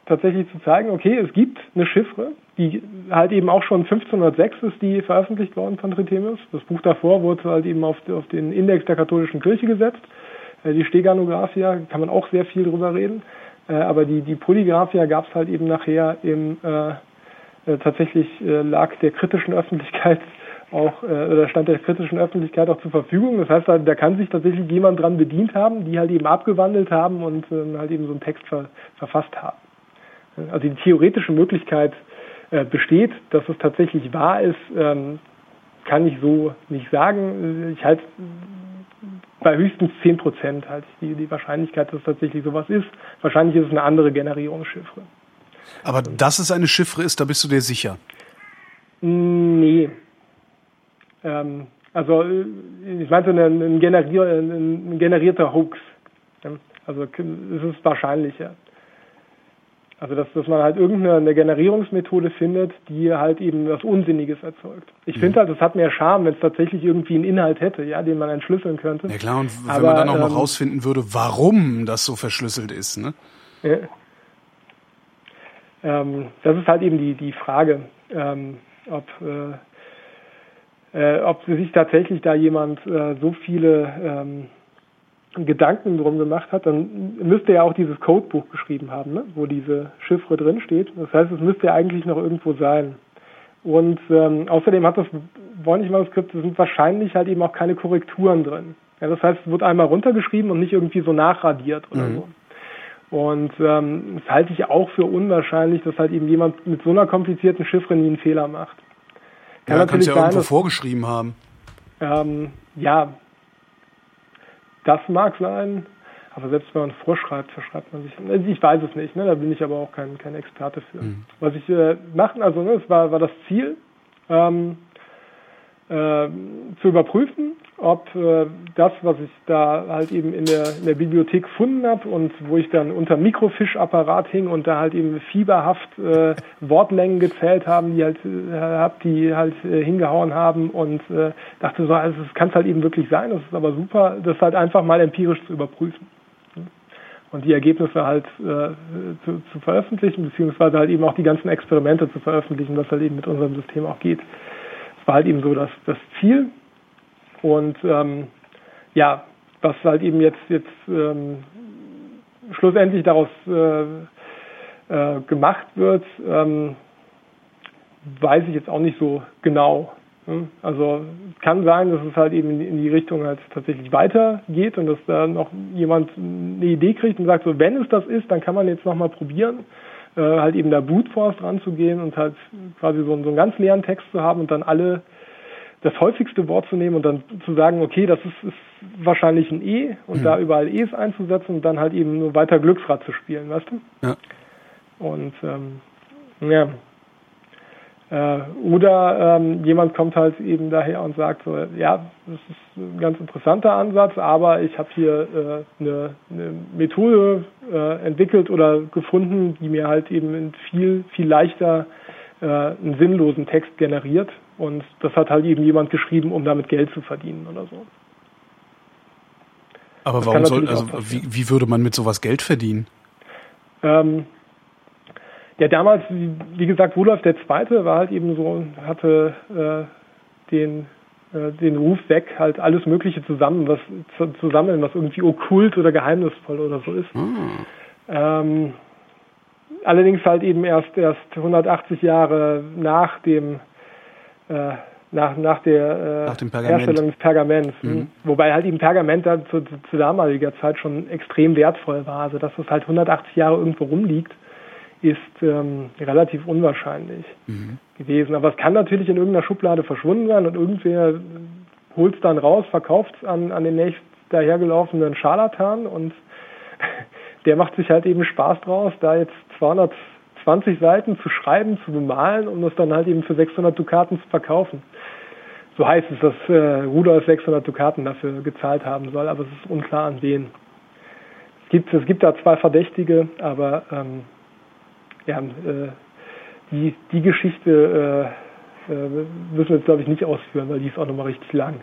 tatsächlich zu zeigen, okay, es gibt eine Chiffre, die halt eben auch schon 1506 ist die veröffentlicht worden von Trithemius. Das Buch davor wurde halt eben auf, auf den Index der katholischen Kirche gesetzt. Äh, die Steganographia kann man auch sehr viel drüber reden. Äh, aber die, die Polygraphia gab es halt eben nachher im äh, äh, tatsächlich äh, lag der kritischen Öffentlichkeit auch äh, oder stand der kritischen Öffentlichkeit auch zur Verfügung. Das heißt, da kann sich tatsächlich jemand dran bedient haben, die halt eben abgewandelt haben und äh, halt eben so einen Text ver, verfasst haben. Also die theoretische Möglichkeit besteht, dass es tatsächlich wahr ist, ähm, kann ich so nicht sagen. Ich halte bei höchstens 10 Prozent halt die, die Wahrscheinlichkeit, dass es tatsächlich sowas ist. Wahrscheinlich ist es eine andere Generierungschiffre. Aber dass es eine Chiffre ist, da bist du dir sicher? Nee. Ähm, also ich meinte ein, ein, generier, ein generierter Hoax. Also es ist wahrscheinlicher. Also dass, dass man halt irgendeine Generierungsmethode findet, die halt eben was Unsinniges erzeugt. Ich mhm. finde halt, das hat mehr Charme, wenn es tatsächlich irgendwie einen Inhalt hätte, ja, den man entschlüsseln könnte. Ja klar, und wenn Aber, man dann auch noch ähm, rausfinden würde, warum das so verschlüsselt ist, ne? Ja. Ähm, das ist halt eben die, die Frage, ähm, ob, äh, äh, ob sich tatsächlich da jemand äh, so viele ähm, Gedanken drum gemacht hat, dann müsste er auch dieses Codebuch geschrieben haben, ne? wo diese Chiffre drin steht. Das heißt, es müsste ja eigentlich noch irgendwo sein. Und ähm, außerdem hat das Voynich-Manuskript, sind wahrscheinlich halt eben auch keine Korrekturen drin. Ja, das heißt, es wird einmal runtergeschrieben und nicht irgendwie so nachradiert oder mhm. so. Und ähm, das halte ich auch für unwahrscheinlich, dass halt eben jemand mit so einer komplizierten Chiffre nie einen Fehler macht. Kann ja, natürlich ja sein, irgendwo dass, vorgeschrieben haben. Ähm, ja, das mag sein, aber selbst wenn man vorschreibt, verschreibt man sich. Also ich weiß es nicht, ne? da bin ich aber auch kein, kein Experte für. Mhm. Was ich äh, machen, also ne, das war, war das Ziel, ähm, äh, zu überprüfen, ob äh, das, was ich da halt eben in der, in der Bibliothek gefunden habe und wo ich dann unter Mikrofishapparat hing und da halt eben fieberhaft äh, Wortlängen gezählt haben, die halt äh, hab, die halt äh, hingehauen haben und äh, dachte so, also es kann es halt eben wirklich sein, das ist aber super, das halt einfach mal empirisch zu überprüfen und die Ergebnisse halt äh, zu, zu veröffentlichen, beziehungsweise halt eben auch die ganzen Experimente zu veröffentlichen, was halt eben mit unserem System auch geht. Das war halt eben so das, das Ziel. Und ähm, ja, was halt eben jetzt, jetzt ähm, schlussendlich daraus äh, äh, gemacht wird, ähm, weiß ich jetzt auch nicht so genau. Ne? Also kann sein, dass es halt eben in die Richtung halt tatsächlich weitergeht und dass da noch jemand eine Idee kriegt und sagt, so wenn es das ist, dann kann man jetzt nochmal probieren äh, halt eben da Brute Force ranzugehen und halt quasi so, so einen ganz leeren Text zu haben und dann alle das häufigste Wort zu nehmen und dann zu sagen, okay, das ist, ist wahrscheinlich ein E und mhm. da überall E's einzusetzen und dann halt eben nur weiter Glücksrad zu spielen, weißt du? Ja. Und ähm, ja, oder ähm, jemand kommt halt eben daher und sagt so, ja, das ist ein ganz interessanter Ansatz, aber ich habe hier äh, eine, eine Methode äh, entwickelt oder gefunden, die mir halt eben viel, viel leichter äh, einen sinnlosen Text generiert. Und das hat halt eben jemand geschrieben, um damit Geld zu verdienen oder so. Aber das warum soll, also wie, wie würde man mit sowas Geld verdienen? Ähm, ja, damals, wie gesagt, Rudolf der Zweite war halt eben so, hatte äh, den äh, den Ruf weg, halt alles Mögliche zusammen, was zu, zu sammeln, was irgendwie okkult oder geheimnisvoll oder so ist. Hm. Ähm, allerdings halt eben erst erst 180 Jahre nach dem äh, nach, nach der äh, nach dem Herstellung des Pergaments. Mhm. Wobei halt eben Pergament da zu, zu, damaliger Zeit schon extrem wertvoll war. Also dass es halt 180 Jahre irgendwo rumliegt, ist ähm, relativ unwahrscheinlich mhm. gewesen. Aber es kann natürlich in irgendeiner Schublade verschwunden sein und irgendwer holt es dann raus, verkauft es an, an den nächst dahergelaufenen Scharlatan und der macht sich halt eben Spaß draus, da jetzt 220 Seiten zu schreiben, zu bemalen, um das dann halt eben für 600 Dukaten zu verkaufen. so heißt es, dass äh, Rudolf 600 Dukaten dafür gezahlt haben soll, aber es ist unklar an wen. Es gibt, es gibt da zwei Verdächtige, aber ähm, ja, äh, die, die Geschichte äh, äh, müssen wir jetzt, glaube ich, nicht ausführen, weil die ist auch nochmal richtig lang.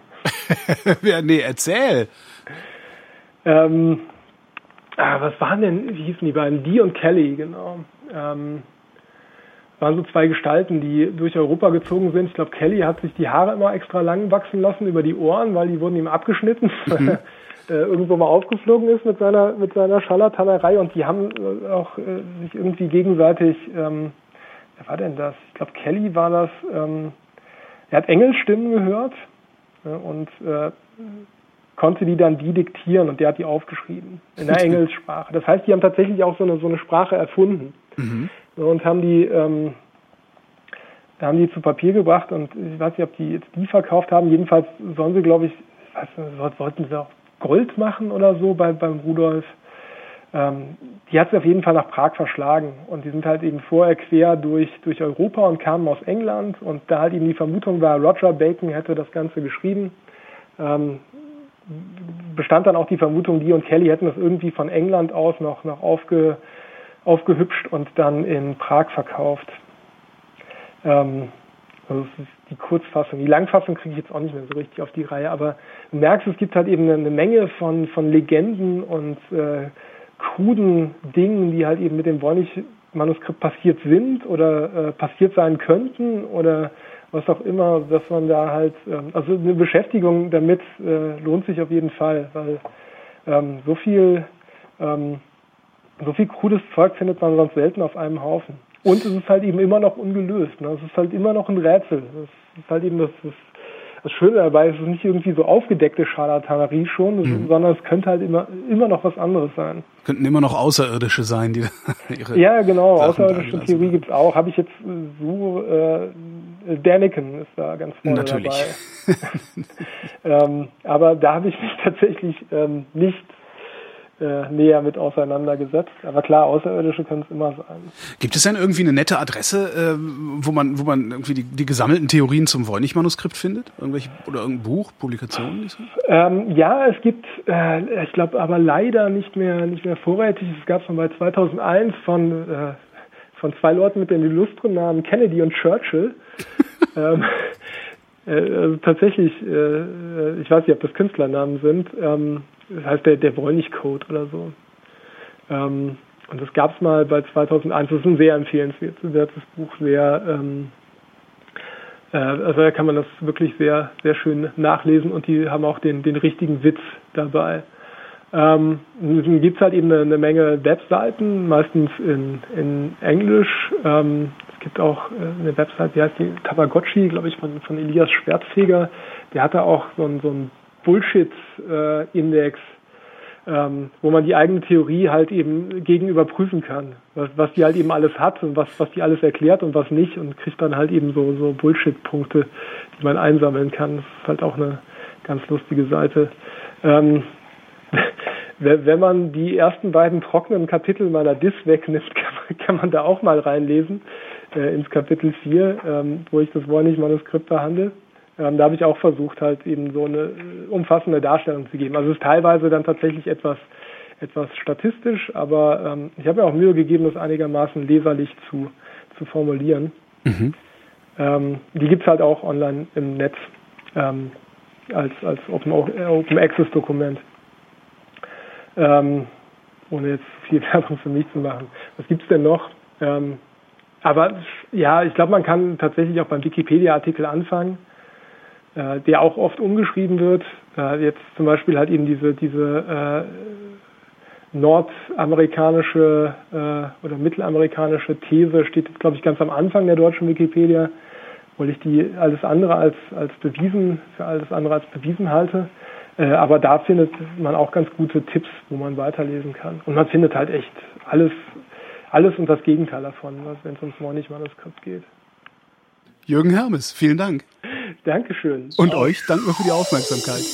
ja, nee, erzähl. Ähm, ah, was waren denn, wie hießen die beiden? Die und Kelly, genau. Ähm, waren so zwei Gestalten, die durch Europa gezogen sind. Ich glaube, Kelly hat sich die Haare immer extra lang wachsen lassen über die Ohren, weil die wurden ihm abgeschnitten, mhm. äh, irgendwo mal aufgeflogen ist mit seiner mit seiner Scharlatanerei und die haben äh, auch äh, sich irgendwie gegenseitig, ähm, wer war denn das? Ich glaube, Kelly war das, ähm, er hat Engelstimmen gehört ja, und äh, konnte die dann die diktieren und der hat die aufgeschrieben in der Engelssprache. Das heißt, die haben tatsächlich auch so eine so eine Sprache erfunden. Mhm und haben die ähm, haben die zu Papier gebracht und ich weiß nicht, ob die jetzt die verkauft haben. Jedenfalls sollen sie, glaube ich, weiß nicht, wollten sie auch Gold machen oder so bei, beim Rudolf. Ähm, die hat sie auf jeden Fall nach Prag verschlagen und die sind halt eben vorher quer durch, durch Europa und kamen aus England und da halt eben die Vermutung war, Roger Bacon hätte das Ganze geschrieben. Ähm, bestand dann auch die Vermutung, die und Kelly hätten das irgendwie von England aus noch, noch aufge, aufgehübscht und dann in Prag verkauft. Ähm, also das ist die Kurzfassung. Die Langfassung kriege ich jetzt auch nicht mehr so richtig auf die Reihe, aber du merkst, es gibt halt eben eine Menge von, von Legenden und äh, kruden Dingen, die halt eben mit dem Wollnich-Manuskript passiert sind oder äh, passiert sein könnten oder was auch immer, dass man da halt, ähm, also eine Beschäftigung damit äh, lohnt sich auf jeden Fall, weil ähm, so viel ähm, so viel krudes Zeug findet man sonst selten auf einem Haufen. Und es ist halt eben immer noch ungelöst. Ne? Es ist halt immer noch ein Rätsel. Es ist halt eben das, das, das Schöne dabei, es ist nicht irgendwie so aufgedeckte Scharlatanerie schon, mhm. sondern es könnte halt immer, immer noch was anderes sein. Könnten immer noch Außerirdische sein, die ihre Ja, genau, Sachen außerirdische Theorie gibt's auch. Habe ich jetzt so, äh, Daniken ist da ganz vorne Natürlich. dabei. ähm, aber da habe ich mich tatsächlich ähm, nicht äh, näher mit auseinandergesetzt. Aber klar, Außerirdische können es immer sein. Gibt es denn irgendwie eine nette Adresse, äh, wo man, wo man irgendwie die, die gesammelten Theorien zum Voynich-Manuskript findet? Irgendwelche oder irgendein Buch, Publikationen? Ähm, ja, es gibt, äh, ich glaube, aber leider nicht mehr, nicht mehr vorrätig. Es gab schon bei 2001 von äh, von zwei Leuten mit den illustren Namen Kennedy und Churchill. ähm, äh, also tatsächlich, äh, ich weiß nicht, ob das Künstlernamen sind. Ähm, das heißt der, der Wollnich-Code oder so. Ähm, und das gab es mal bei 2001. Das ist ein sehr empfehlenswertes Buch, sehr, ähm, äh, also da kann man das wirklich sehr, sehr schön nachlesen und die haben auch den, den richtigen Witz dabei. Ähm, dann gibt halt eben eine, eine, Menge Webseiten, meistens in, in Englisch. Ähm, es gibt auch äh, eine Website, die heißt die Tabagotchi, glaube ich, von, von Elias Schwertfeger. Der hatte auch so ein, so ein Bullshit-Index, ähm, wo man die eigene Theorie halt eben gegenüber prüfen kann, was, was die halt eben alles hat und was, was die alles erklärt und was nicht und kriegt dann halt eben so, so Bullshit-Punkte, die man einsammeln kann. Das ist halt auch eine ganz lustige Seite. Ähm, wenn man die ersten beiden trockenen Kapitel meiner Dis wegnimmt, kann man, kann man da auch mal reinlesen, äh, ins Kapitel 4, ähm, wo ich das Wollnich-Manuskript behandle. Ähm, da habe ich auch versucht, halt eben so eine äh, umfassende Darstellung zu geben. Also es ist teilweise dann tatsächlich etwas, etwas statistisch, aber ähm, ich habe mir auch Mühe gegeben, das einigermaßen leserlich zu, zu formulieren. Mhm. Ähm, die gibt's halt auch online im Netz ähm, als, als Open, Open Access Dokument. Ähm, ohne jetzt viel Werbung für mich zu machen. Was gibt's denn noch? Ähm, aber ja, ich glaube, man kann tatsächlich auch beim Wikipedia-Artikel anfangen äh, der auch oft umgeschrieben wird. Äh, jetzt zum Beispiel halt eben diese, diese äh, nordamerikanische äh, oder mittelamerikanische These steht jetzt, glaube ich, ganz am Anfang der deutschen Wikipedia, weil ich die alles andere als, als bewiesen, für alles andere als bewiesen halte. Äh, aber da findet man auch ganz gute Tipps, wo man weiterlesen kann. Und man findet halt echt alles, alles und das Gegenteil davon, wenn es ums Mornig-Manuskript geht. Jürgen Hermes, vielen Dank. Dankeschön. Und euch danken wir für die Aufmerksamkeit.